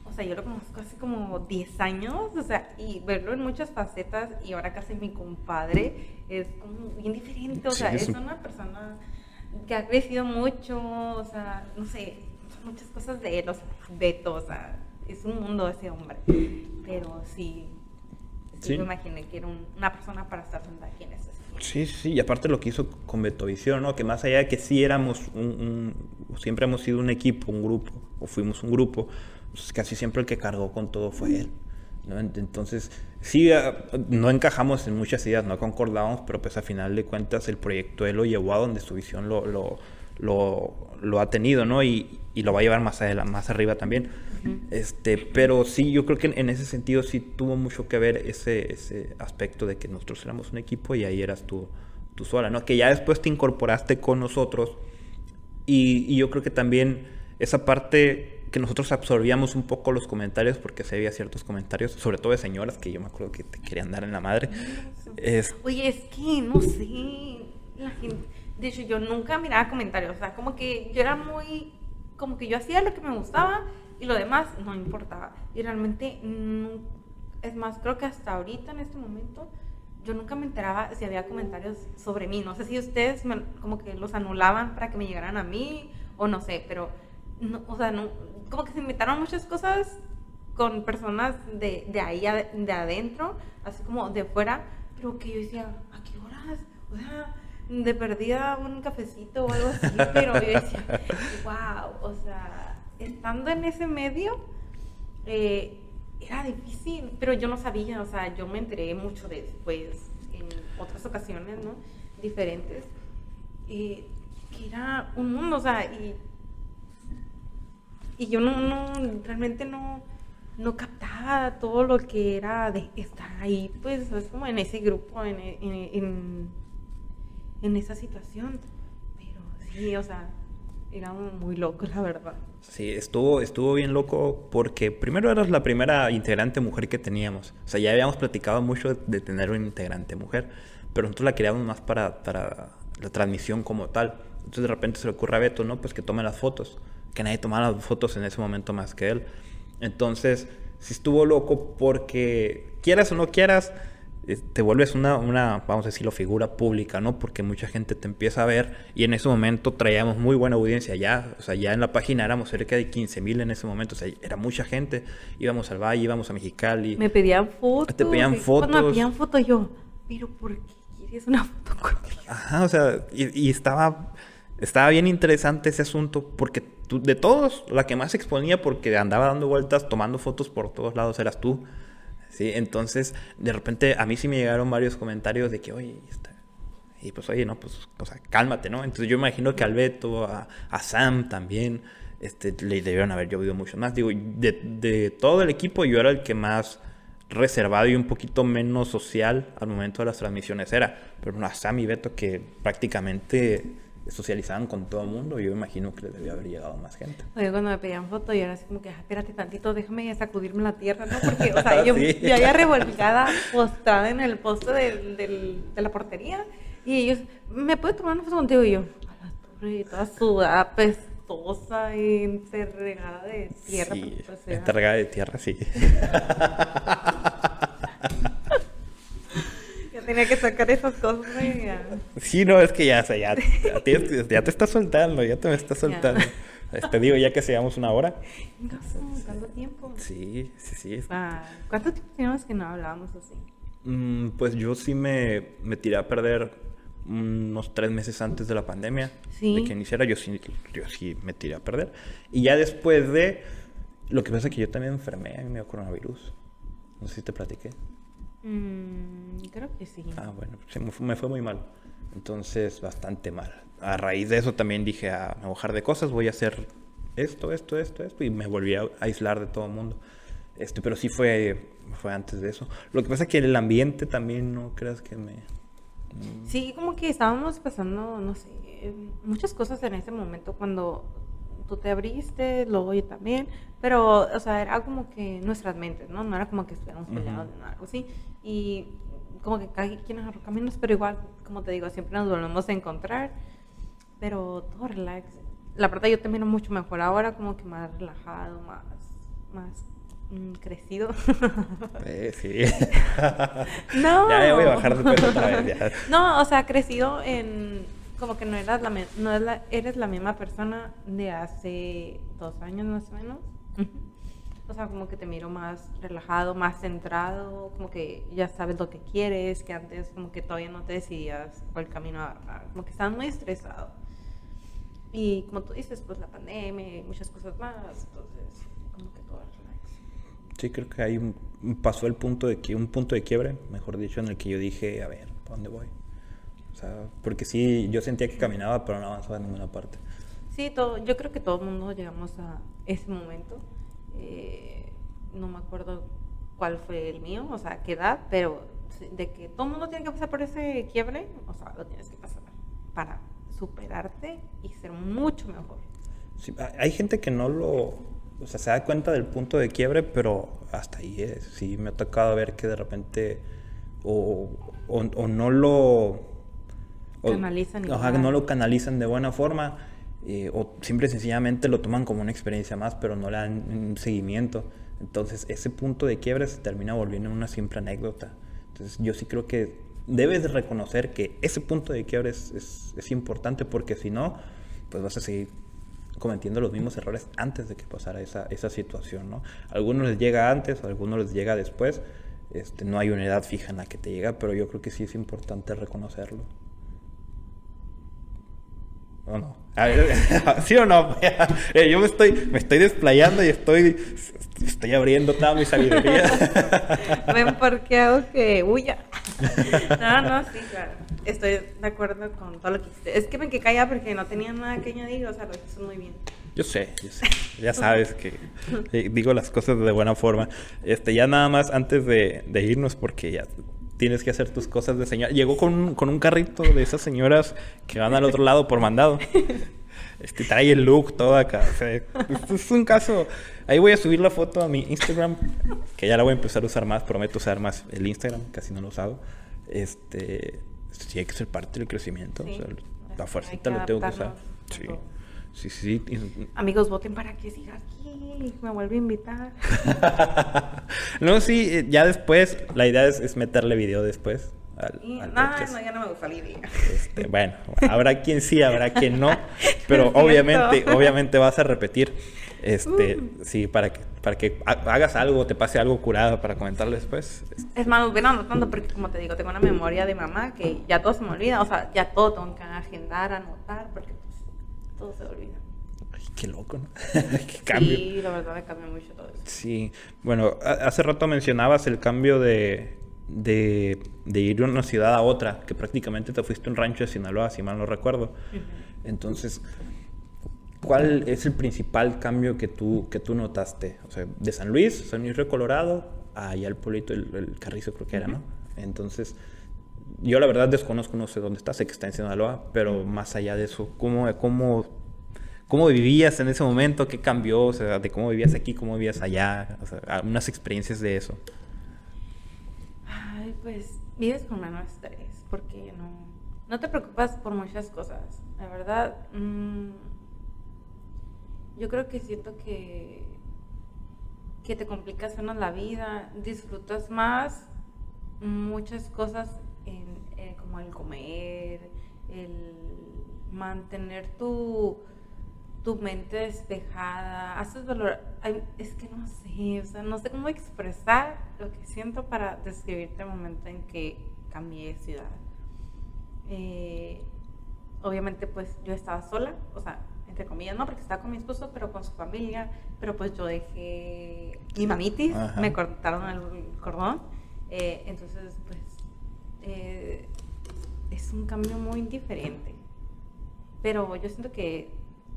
o sea, yo lo conozco hace como 10 años, o sea, y verlo en muchas facetas y ahora casi mi compadre es como bien diferente, o sea, es, una persona que ha crecido mucho, o sea, no sé, son muchas cosas de él, o sea, Beto, o sea, es un mundo ese hombre. Pero sí, sí, me imaginé que era un- una persona para estar sentada aquí en ese. Sí, sí, y aparte lo que hizo con Betovisión, ¿no? Que más allá de que sí éramos un, un- siempre hemos sido un equipo, un grupo, o fuimos un grupo, pues casi siempre el que cargó con todo fue él. ¿no? Ent- Entonces, sí, ah, no encajamos en muchas ideas, no concordábamos, pero pues a final de cuentas el proyecto él lo llevó a donde su visión lo, lo, lo, lo ha tenido, ¿no? Y, y lo va a llevar más, adela- más arriba también. Este, pero sí, yo creo que en, en ese sentido sí tuvo mucho que ver ese, ese aspecto de que nosotros éramos un equipo y ahí eras tú, tú sola, ¿no? Que ya después te incorporaste con nosotros y, y yo creo que también esa parte que nosotros absorbíamos un poco los comentarios porque se había ciertos comentarios, sobre todo de señoras que yo me acuerdo que te querían dar en la madre. Es, Oye, es que no sé. La gente. De hecho, yo nunca miraba comentarios. O sea, como que yo era muy. Como que yo hacía lo que me gustaba y lo demás no importaba. Y realmente. es más, creo que hasta ahorita, en este momento, yo nunca me enteraba si había comentarios sobre mí. No sé si ustedes como que los anulaban para que me llegaran a mí o no sé, pero. No, o sea, como que se inventaron muchas cosas con personas de, de ahí de adentro, así como de fuera, pero que yo decía, ¿a qué horas? O sea, de perdida un cafecito o algo así, pero yo decía, wow, o sea, estando en ese medio, eh, era difícil, pero yo no sabía, o sea, yo me enteré mucho después, en otras ocasiones, ¿no? Diferentes, que era un mundo, o sea, y y yo no, realmente no, no captaba todo lo que era de estar ahí, pues es como en ese grupo, en, en esa situación. Pero sí, o sea, era muy loco, la verdad. Sí, estuvo, estuvo bien loco porque primero eras la primera integrante mujer que teníamos. O sea, ya habíamos platicado mucho de, tener una integrante mujer, pero nosotros la queríamos más para, para la transmisión como tal. Entonces de repente se le ocurre a Beto, ¿no? Pues que tome las fotos. Que nadie tomara las fotos en ese momento más que él. Entonces, sí estuvo loco porque quieras o no quieras, te vuelves una, una, vamos a decirlo, figura pública, ¿no? Porque mucha gente te empieza a ver y en ese momento traíamos muy buena audiencia ya, o sea, ya en la página éramos cerca de 15 mil en ese momento, o sea, era mucha gente, íbamos al Valle, íbamos a Mexicali. Me pedían fotos. Te pedían y Cuando me fotos. pedían fotos yo, pero ¿por qué quieres una foto conmigo? Ajá, o sea, y, y estaba, estaba bien interesante ese asunto porque tú, de todos, la que más exponía porque andaba dando vueltas, tomando fotos por todos lados, eras tú. Sí, entonces, de repente a mí sí me llegaron varios comentarios de que, oye, está... y pues, oye, no, pues, o sea, cálmate, ¿no? Entonces yo imagino que a Alberto, a, Sam también, este, le debieron haber llovido mucho más. Digo, de, de todo el equipo yo era el que más reservado y un poquito menos social al momento de las transmisiones era. Pero bueno, a Sam y Beto que prácticamente socializaban con todo el mundo, yo imagino que les debía haber llegado más gente. Oye, cuando me pedían foto, yo era así como que, "Ah, espérate tantito, déjame sacudirme la tierra, ¿no? Porque, o sea, yo, Sí. yo ya revolcada, postrada en el poste del, del- de la portería, y ellos, ¿me puedes tomar una foto contigo? Y yo, a la torre, toda sudada, pestosa y enterregada de tierra. Sí, pues, de tierra, sí. Tenía que sacar esas cosas, ¿no? Y ya. Sí, no, es que ya, o sea, ya, ya, tienes- ya te estás soltando, ya te me estás soltando. Te digo, ya que seamos una hora. ¿Cuánto tiempo? Sí, sí, sí. Ah, ¿Cuánto tiempo teníamos que no hablábamos así? Mm, pues yo sí me, me tiré a perder unos tres meses antes de la pandemia. Sí. De que iniciara, yo sí, yo sí me tiré a perder. Y ya después de... Lo que pasa es que yo también enfermé, a mí me dio coronavirus. No sé si te platiqué. Mm, creo que sí. Ah, bueno, sí, me fue, me fue muy mal. Entonces, bastante mal. A raíz de eso también dije, a me voy a de cosas, voy a hacer esto, esto, esto, esto. Y me volví a aislar de todo el mundo. Este, pero sí fue, fue antes de eso. Lo que pasa es que el ambiente también, no creas que me... mm, Sí, como que estábamos pasando, no sé, muchas cosas en ese momento cuando tú te abriste, luego yo también, pero, o sea, era como que nuestras mentes, ¿no? No era como que estuviéramos peleados ni algo así. Y como que cada quien agarró caminos, pero igual, como te digo, siempre nos volvemos a encontrar, pero todo relax. La verdad, yo también mucho mejor ahora, como que más relajado, más, más mm, crecido. Eh, sí. No. ya, voy a bajar de otra vez. ya. No, o sea, crecido en, como que no eras la, no eres la misma persona de hace dos años más o menos. O sea, como que te miro más relajado, más centrado, como que ya sabes lo que quieres, que antes como que todavía no te decidías cuál camino agarrar, como que estabas muy estresado. Y como tú dices, pues la pandemia y muchas cosas más, entonces como que todo relax. Sí, creo que hay un, pasó el punto de que un punto de quiebre, mejor dicho, en el que yo dije, a ver, ¿para dónde voy? O sea, porque sí, yo sentía que caminaba, pero no avanzaba en ninguna parte. Sí, todo, yo creo que todo el mundo llegamos a ese momento eh, no me acuerdo cuál fue el mío, o sea, qué edad, pero de que todo el mundo tiene que pasar por ese quiebre, o sea, lo tienes que pasar para superarte y ser mucho mejor. hay gente que no lo, o sea, se da cuenta del punto de quiebre, pero hasta ahí es. Sí, me ha tocado ver que de repente o, no lo... canalizan. no lo canalizan de buena forma eh, o simple y sencillamente lo toman como una experiencia más, pero no le dan un seguimiento. Entonces ese punto de quiebre se termina volviendo en una simple anécdota. Entonces yo sí creo que debes de reconocer que ese punto de quiebre es, es, importante porque si no, pues vas a seguir cometiendo los mismos errores antes de que pasara esa, esa situación, ¿no? A algunos les llega antes, a algunos les llega después. Este, no hay una edad fija en la que te llega, pero yo creo que sí es importante reconocerlo. ¿O no? ¿Sí o no? Eh, yo me estoy, me estoy desplayando y estoy, estoy abriendo toda mi sabiduría. Ven, ¿por qué hago que huya? No, no, sí, claro. Estoy de acuerdo con todo lo que hiciste. Es que me quedé callada porque no tenía nada que añadir, o sea, lo hiciste muy bien. Yo sé, yo sé. Ya sabes que eh, digo las cosas de buena forma. Este, ya nada más antes de, de irnos, porque ya tienes que hacer tus cosas de señora. Llegó con un, con un carrito de esas señoras que van al otro lado por mandado. Este, trae el look todo acá. es un caso. Ahí voy a subir la foto a mi Instagram, que ya la voy a empezar a usar más. Prometo usar más el Instagram, casi no lo usado. Este, sí hay que ser parte del crecimiento. la fuerza lo tengo que usar. Sí. Sí, sí. Amigos, voten para que siga aquí. Me vuelve a invitar. no, sí, eh, ya después, la idea es, meterle video después. Al, no, no, ya no me gusta la idea. Este, bueno, habrá quien sí, habrá quien no, pero obviamente, obviamente vas a repetir, este, uh. sí, para que, para que hagas algo, te pase algo curado para comentarlo después. Es más, bueno, anotando porque como te digo, tengo una memoria de mamá que ya todo se me olvida, o sea, ya todo tengo que agendar, anotar, porque todo se olvida. Ay, qué loco, ¿no? qué cambio. Sí, la verdad me cambia mucho todo eso. Sí, bueno, hace rato mencionabas el cambio de, de, de, ir de una ciudad a otra, que prácticamente te fuiste a un rancho de Sinaloa, si mal no recuerdo. Entonces, ¿cuál es el principal cambio que tú, que tú notaste? O sea, de San Luis, San Luis Río Colorado, allá el pueblito, el, Carrizo creo que era, ¿no? Entonces, yo la verdad desconozco, no sé dónde está, sé que está en Sinaloa, pero más allá de eso, ¿cómo, cómo, cómo vivías en ese momento? ¿Qué cambió? O sea, de cómo vivías aquí, cómo vivías allá, o sea, unas experiencias de eso. Ay, pues vives con menos estrés, porque no, no te preocupas por muchas cosas. La verdad, mm, yo creo que siento que, que te complicas menos la vida, disfrutas más muchas cosas eh, como el comer, el mantener tu, tu mente despejada, haces valor, es que no sé, o sea, no sé cómo expresar lo que siento para describirte el momento en que cambié de ciudad. Eh, obviamente pues yo estaba sola, o sea, entre comillas, no, porque estaba con mi esposo, pero con su familia, pero pues yo dejé mi mamitis, me cortaron el cordón, eh, entonces pues eh, es un cambio muy diferente. Pero yo siento que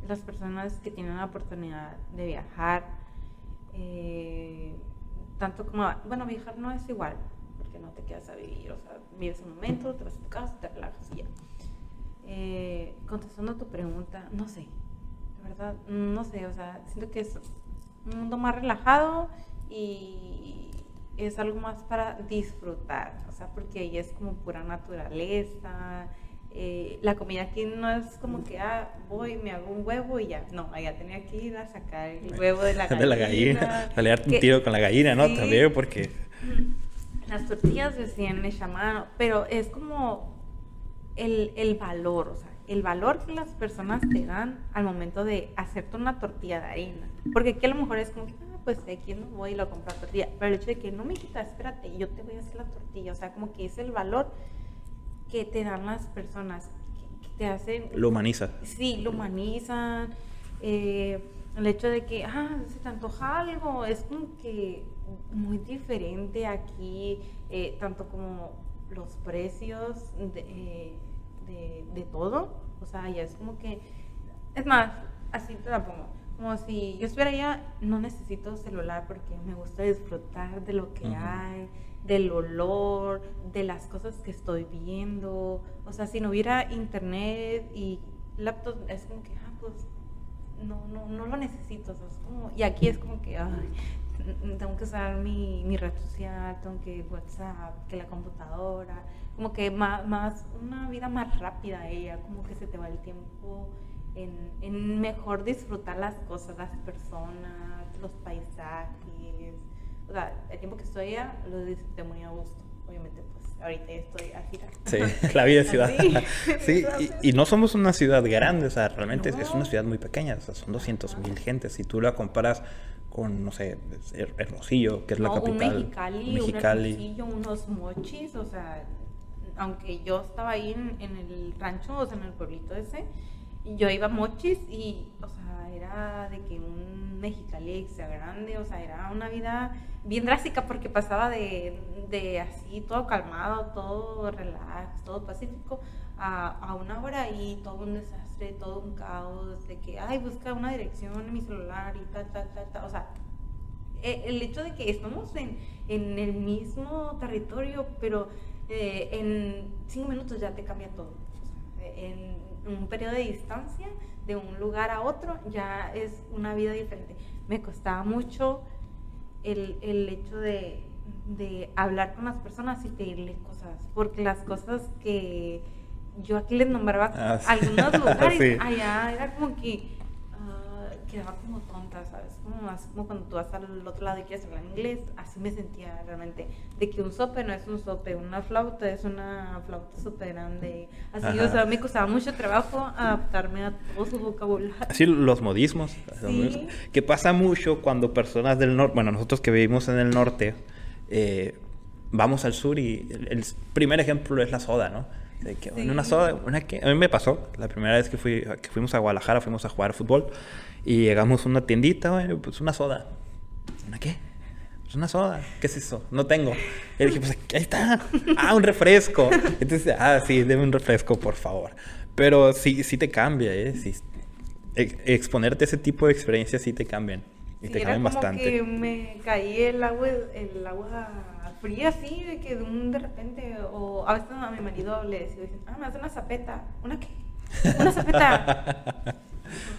las personas que tienen la oportunidad de viajar, eh, tanto como, bueno, viajar no es igual, porque no te quedas a vivir, o sea, vives un momento, te vas a tu casa, te relajas y ya. Eh, contestando a tu pregunta, no sé, de verdad, no sé, o sea, siento que es un mundo más relajado y es algo más para disfrutar, o sea, porque ahí es como pura naturaleza. Eh, la comida aquí no es como que, ah, voy, me hago un huevo y ya. No, allá tenía que ir a sacar el huevo de la gallina. de la gallina, pelearte un tiro con la gallina, ¿no? También, porque... Las tortillas recién hechas a mano, pero es como el, el valor, o sea, el valor que las personas te dan al momento de hacerte una tortilla de harina. Porque aquí a lo mejor es como que, pues aquí no voy y lo compro tortilla. Pero el hecho de que no me quita, espérate, yo te voy a hacer la tortilla. O sea, como que es el valor que te dan las personas, que, te hacen... Lo humaniza. Sí, lo humanizan. Eh, el hecho de que, ah, se te antoja algo, es como que muy diferente aquí, eh, tanto como los precios de, eh, de, de, todo, o sea, ya es como que, es más, así te la pongo, como si yo estuviera allá, no necesito celular porque me gusta disfrutar de lo que hay, del olor, de las cosas que estoy viendo, o sea, si no hubiera internet y laptop, es como que, ah, pues no, no, no lo necesito. es como, y aquí es como que, ay, tengo que usar mi, mi, red social, tengo que WhatsApp, que la computadora, como que más, más, una vida más rápida ella, como que se te va el tiempo en, en mejor disfrutar las cosas, las personas, los paisajes. O sea, el tiempo que estoy allá lo disfruté muy a gusto. Obviamente, pues ahorita estoy así. Sí, la vida de ciudad. sí, y, no somos una ciudad grande, o sea, realmente es una ciudad muy pequeña, o sea, son 200 mil gentes. Si tú la comparas con, no sé, Hermosillo, que es la capital. Un Mexicali, Mexicali. Un unos mochis, o sea, aunque yo estaba ahí en, en, el rancho, o sea, en el pueblito ese, yo iba a mochis y, o sea, era de que un Mexicali sea grande, o sea, era una vida bien drástica porque pasaba de, de así, todo calmado, todo relax, todo pacífico, a, a, una hora y todo un desastre, todo un caos, de que, ay, busca una dirección en mi celular y tal, tal, tal, tal. O sea, e, el hecho de que estamos en, en el mismo territorio, pero eh, en cinco minutos ya te cambia todo. En un periodo de distancia, de un lugar a otro, ya es una vida diferente. Me costaba mucho el, el hecho de, de, hablar con las personas y pedirles cosas, porque las cosas que yo aquí les nombraba ah, algunos lugares, allá era como que quedaba como tonta, ¿sabes? Como como cuando tú vas al otro lado y quieres hablar inglés, así me sentía realmente, de que un sope no es un sope, una flauta es una flauta súper grande, así, o sea, me costaba mucho trabajo adaptarme a todo su vocabulario. Así los modismos, ¿Sí? que pasa mucho cuando personas del norte, bueno, nosotros que vivimos en el norte, eh, vamos al sur y el, primer ejemplo es la soda, ¿no? De que, una soda, una que a mí me pasó la primera vez que, fui, que fuimos a Guadalajara, fuimos a jugar fútbol y llegamos a una tiendita, bueno, pues una soda. ¿Una qué? Pues una soda. ¿Qué es eso? No tengo. Y dije, pues ahí está. Ah, un refresco. Entonces, ah, sí, deme un refresco, por favor. Pero sí, sí te cambia, ¿eh? Sí, exponerte a ese tipo de experiencias sí te cambian. Y te cambian como bastante. que me caí el agua, el agua fría así, de que de, un, de repente, o a veces a mi marido le decía, ah, me hace una zapeta. ¿Una qué? Una zapeta.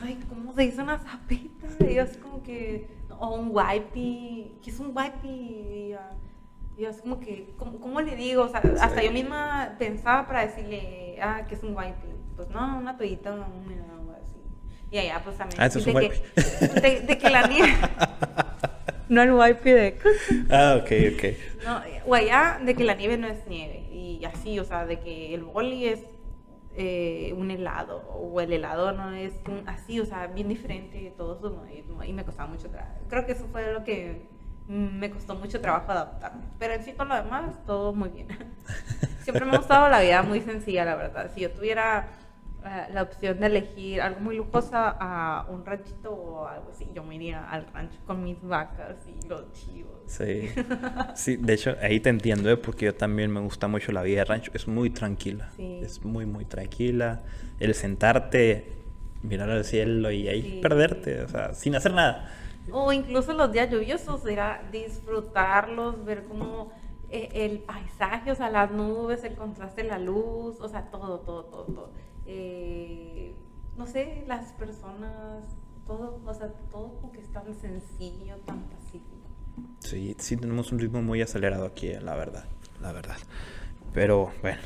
ay, ¿cómo se dice una zapita? Y es como que, o un wipey, ¿qué es un wipey? Y, es como que, ¿cómo, le digo? O sea, hasta yo misma pensaba para decirle, ah, ¿qué es un wipey? Pues no, una toallita húmeda o así. Y allá, pues también. Ah, eso es un de, que, de, de, que la nieve. no el wipey de. ah, ok, ok. No, o allá, de que la nieve no es nieve. Y así, o sea, de que el boli es eh, un helado o el helado no es así, o sea, bien diferente de todos y, me costaba mucho trabajo. Creo que eso fue lo que me costó mucho trabajo adaptarme. Pero en sí, con lo demás, todo muy bien. Siempre me ha gustado la vida muy sencilla, la verdad. Si yo tuviera eh, la opción de elegir algo muy lujosa a un ranchito o algo así, yo me iría al rancho con mis vacas y los chivos. Sí, sí de hecho ahí te entiendo, ¿eh? porque yo también me gusta mucho la vida de rancho, es muy tranquila, es muy, muy tranquila. El sentarte, mirar al cielo y ahí perderte, o sea, sin hacer nada. O incluso los días lluviosos, era disfrutarlos, ver cómo eh, el paisaje, o sea, las nubes, el contraste, la luz, o sea, todo, todo, todo, todo eh, no sé, las personas, todo, o sea, todo como que es tan sencillo, tan pacífico. Sí, sí tenemos un ritmo muy acelerado aquí, la verdad, la verdad. Pero bueno,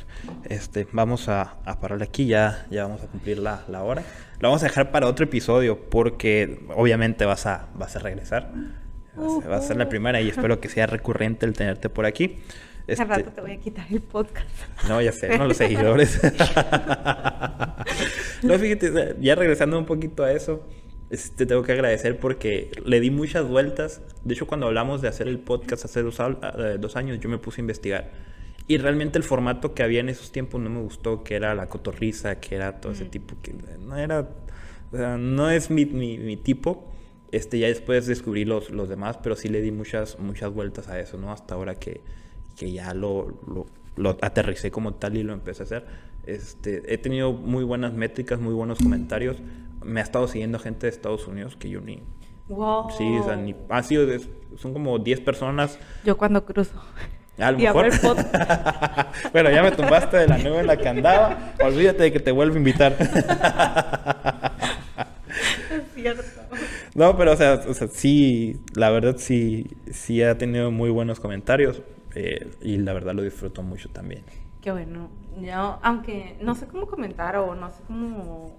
este, vamos a, a parar aquí, ya, ya vamos a cumplir la, la, hora. Lo vamos a dejar para otro episodio porque obviamente vas a, vas a regresar. Va a ser la primera y espero que sea recurrente el tenerte por aquí. Este... Al rato te voy a quitar el podcast. No, ya sé, no los seguidores. no, fíjate, ya regresando un poquito a eso, te este, tengo que agradecer porque le di muchas vueltas. De hecho, cuando hablamos de hacer el podcast hace dos, eh, dos años, yo me puse a investigar. Y realmente el formato que había en esos tiempos no me gustó, que era la cotorriza, que era todo ese mm. tipo, que no era, o sea, no es mi, mi, mi, tipo. Este, ya después descubrí los, los demás, pero sí le di muchas, muchas vueltas a eso, ¿no? Hasta ahora que, que ya lo, lo, lo, aterricé como tal y lo empecé a hacer. Este, he tenido muy buenas métricas, muy buenos comentarios. Me ha estado siguiendo gente de Estados Unidos que yo ni... Wow. Sí, o sea, ni, ha sido, son como 10 personas. Yo cuando cruzo. A lo mejor. bueno, ya me tumbaste de la nube en la que andaba. Olvídate de que te vuelvo a invitar. es cierto. No, pero o sea, o sea, sí, la verdad sí, sí ha tenido muy buenos comentarios eh, y la verdad lo disfruto mucho también. Qué bueno. Yo, aunque no sé cómo comentar o no sé cómo,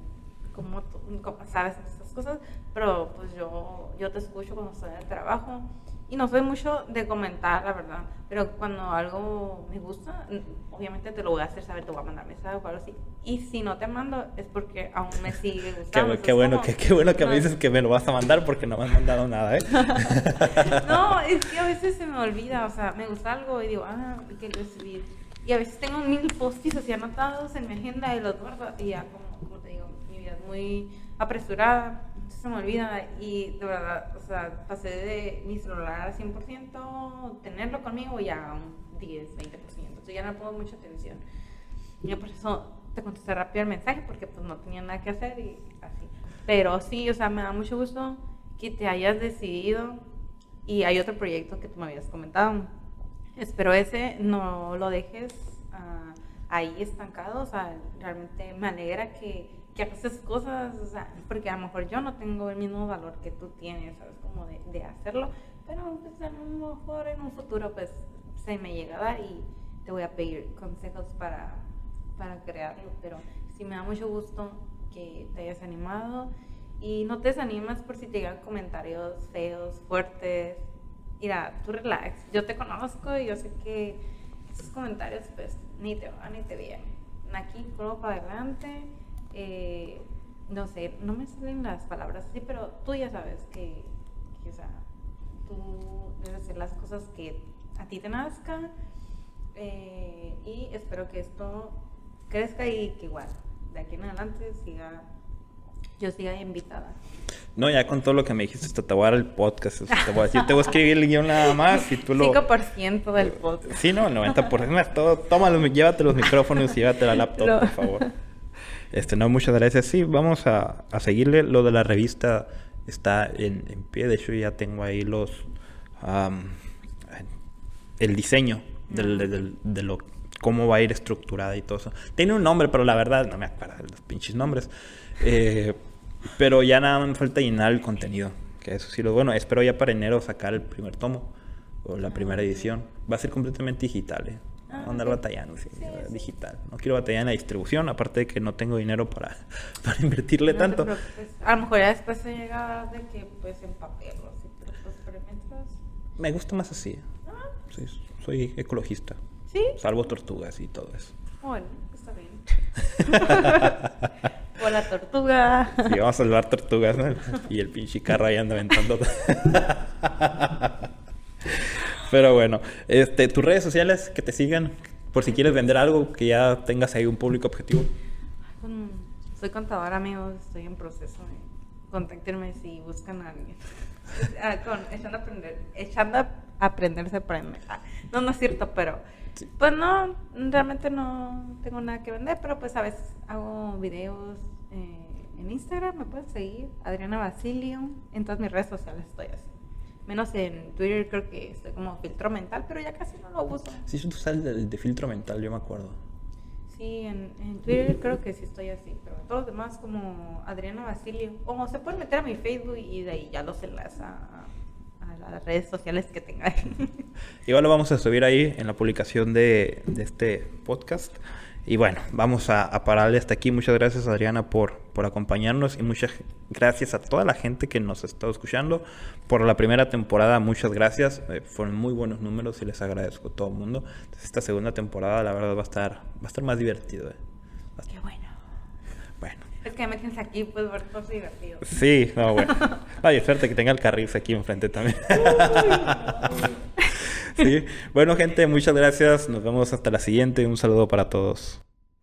cómo, cómo sabes esas cosas, pero pues yo, yo te escucho cuando estoy en el trabajo y no soy mucho de comentar, la verdad. Pero cuando algo me gusta, obviamente te lo voy a hacer saber, te voy a mandar mensaje o algo así. Y si no te mando, es porque aún me sigue gustando. qué, bueno, qué, qué, bueno que me dices que me lo vas a mandar porque no me has mandado nada, ¿eh? no, es que a veces se me olvida. O sea, me gusta algo y digo, ah, que recibir. Y a veces tengo mil posts así anotados en mi agenda y los guardo. Y ya, como, como te digo, mi vida es muy apresurada se me olvida y de verdad, o sea, pasé de mi celular al 100%, tenerlo conmigo ya a un 10, 20%. Entonces ya no pongo mucha atención. Y por eso te contesté rápido el mensaje porque pues no tenía nada que hacer y así. Pero sí, o sea, me da mucho gusto que te hayas decidido y hay otro proyecto que tú me habías comentado. Espero ese no lo dejes uh, ahí estancado, o sea, realmente me alegra que que haces cosas, o sea, porque a lo mejor yo no tengo el mismo valor que tú tienes, ¿sabes? Como de, de hacerlo, pero pues a lo mejor en un futuro pues se me llega a dar y te voy a pedir consejos para, para crearlo, pero sí me da mucho gusto que te hayas animado y no te desanimas por si te llegan comentarios feos, fuertes. Mira, tú relax, yo te conozco y yo sé que esos comentarios pues ni te van ni te vienen. Aquí, pruebo para adelante eh, no sé, no me salen las palabras así, pero tú ya sabes que, o sea, tú debes hacer las cosas que a ti te nazcan eh, y espero que esto crezca y que igual, de aquí en adelante siga, yo siga invitada. No, ya con todo lo que me dijiste, te voy a dar el podcast. te voy a decir, te voy a escribir el guion nada más y tú lo... 5% del podcast. Sí, no, el 90%. Todo, tómalo, llévate los micrófonos y llévate la laptop, por favor. Este, no, muchas gracias. Sí, vamos a, a seguirle. Lo de la revista está en, en, pie. De hecho, ya tengo ahí los. el diseño del, de lo cómo va a ir estructurada y todo eso. Tiene un nombre, pero la verdad no me acuerdo de los pinches nombres. Eh, pero ya nada me falta llenar el contenido. Que eso sí lo bueno. Espero ya para enero sacar el primer tomo o la primera edición. Va a ser completamente digital. ¿eh? Ah, andar batallando, sí, digital. No quiero batallar en la distribución, aparte de que no tengo dinero para, para invertirle tanto. a lo mejor ya después se llega de que pues en papel o así, pero pues Me gusta más así. Ah. Sí, soy ecologista. ¿Sí? Salvo tortugas y todo eso. Bueno, está bien. o la tortuga. Sí, vamos a salvar tortugas, ¿no? Y el pinche carro ahí anda aventando. Pero bueno, este, tus redes sociales que te sigan por si quieres vender algo que ya tengas ahí un público objetivo. Soy contadora, amigos, estoy en proceso. Contáctenme si buscan a alguien. Ah, con, echando a aprender, echando a aprender se aprende. Ah, no, no es cierto, pero pues no, realmente no tengo nada que vender, pero pues a veces hago videos eh, en Instagram, me puedes seguir, Adriana Basilio, en todas mis redes sociales estoy así. Menos en Twitter creo que estoy como filtro mental, pero ya casi no lo uso. Sí, tú sales de, de filtro mental, yo me acuerdo. Sí, en, en, Twitter creo que sí estoy así, pero todos los demás como Adriana Basilio. O se pueden meter a mi Facebook y de ahí ya los enlaza a, a las redes sociales que tengan. Igual lo vamos a subir ahí en la publicación de, de este podcast. Y bueno, vamos a, pararle hasta aquí. Muchas gracias Adriana por, por acompañarnos y muchas gracias a toda la gente que nos está escuchando por la primera temporada. Muchas gracias. Eh, fueron muy buenos números y les agradezco a todo el mundo. esta segunda temporada la verdad va a estar, va a estar más divertido. Eh. Es que me tienes aquí, pues ver cosas divertidas. Sí, no, bueno. Ay, suerte que tenga el carril aquí enfrente también. sí. Bueno, gente, muchas gracias. Nos vemos hasta la siguiente. Un saludo para todos.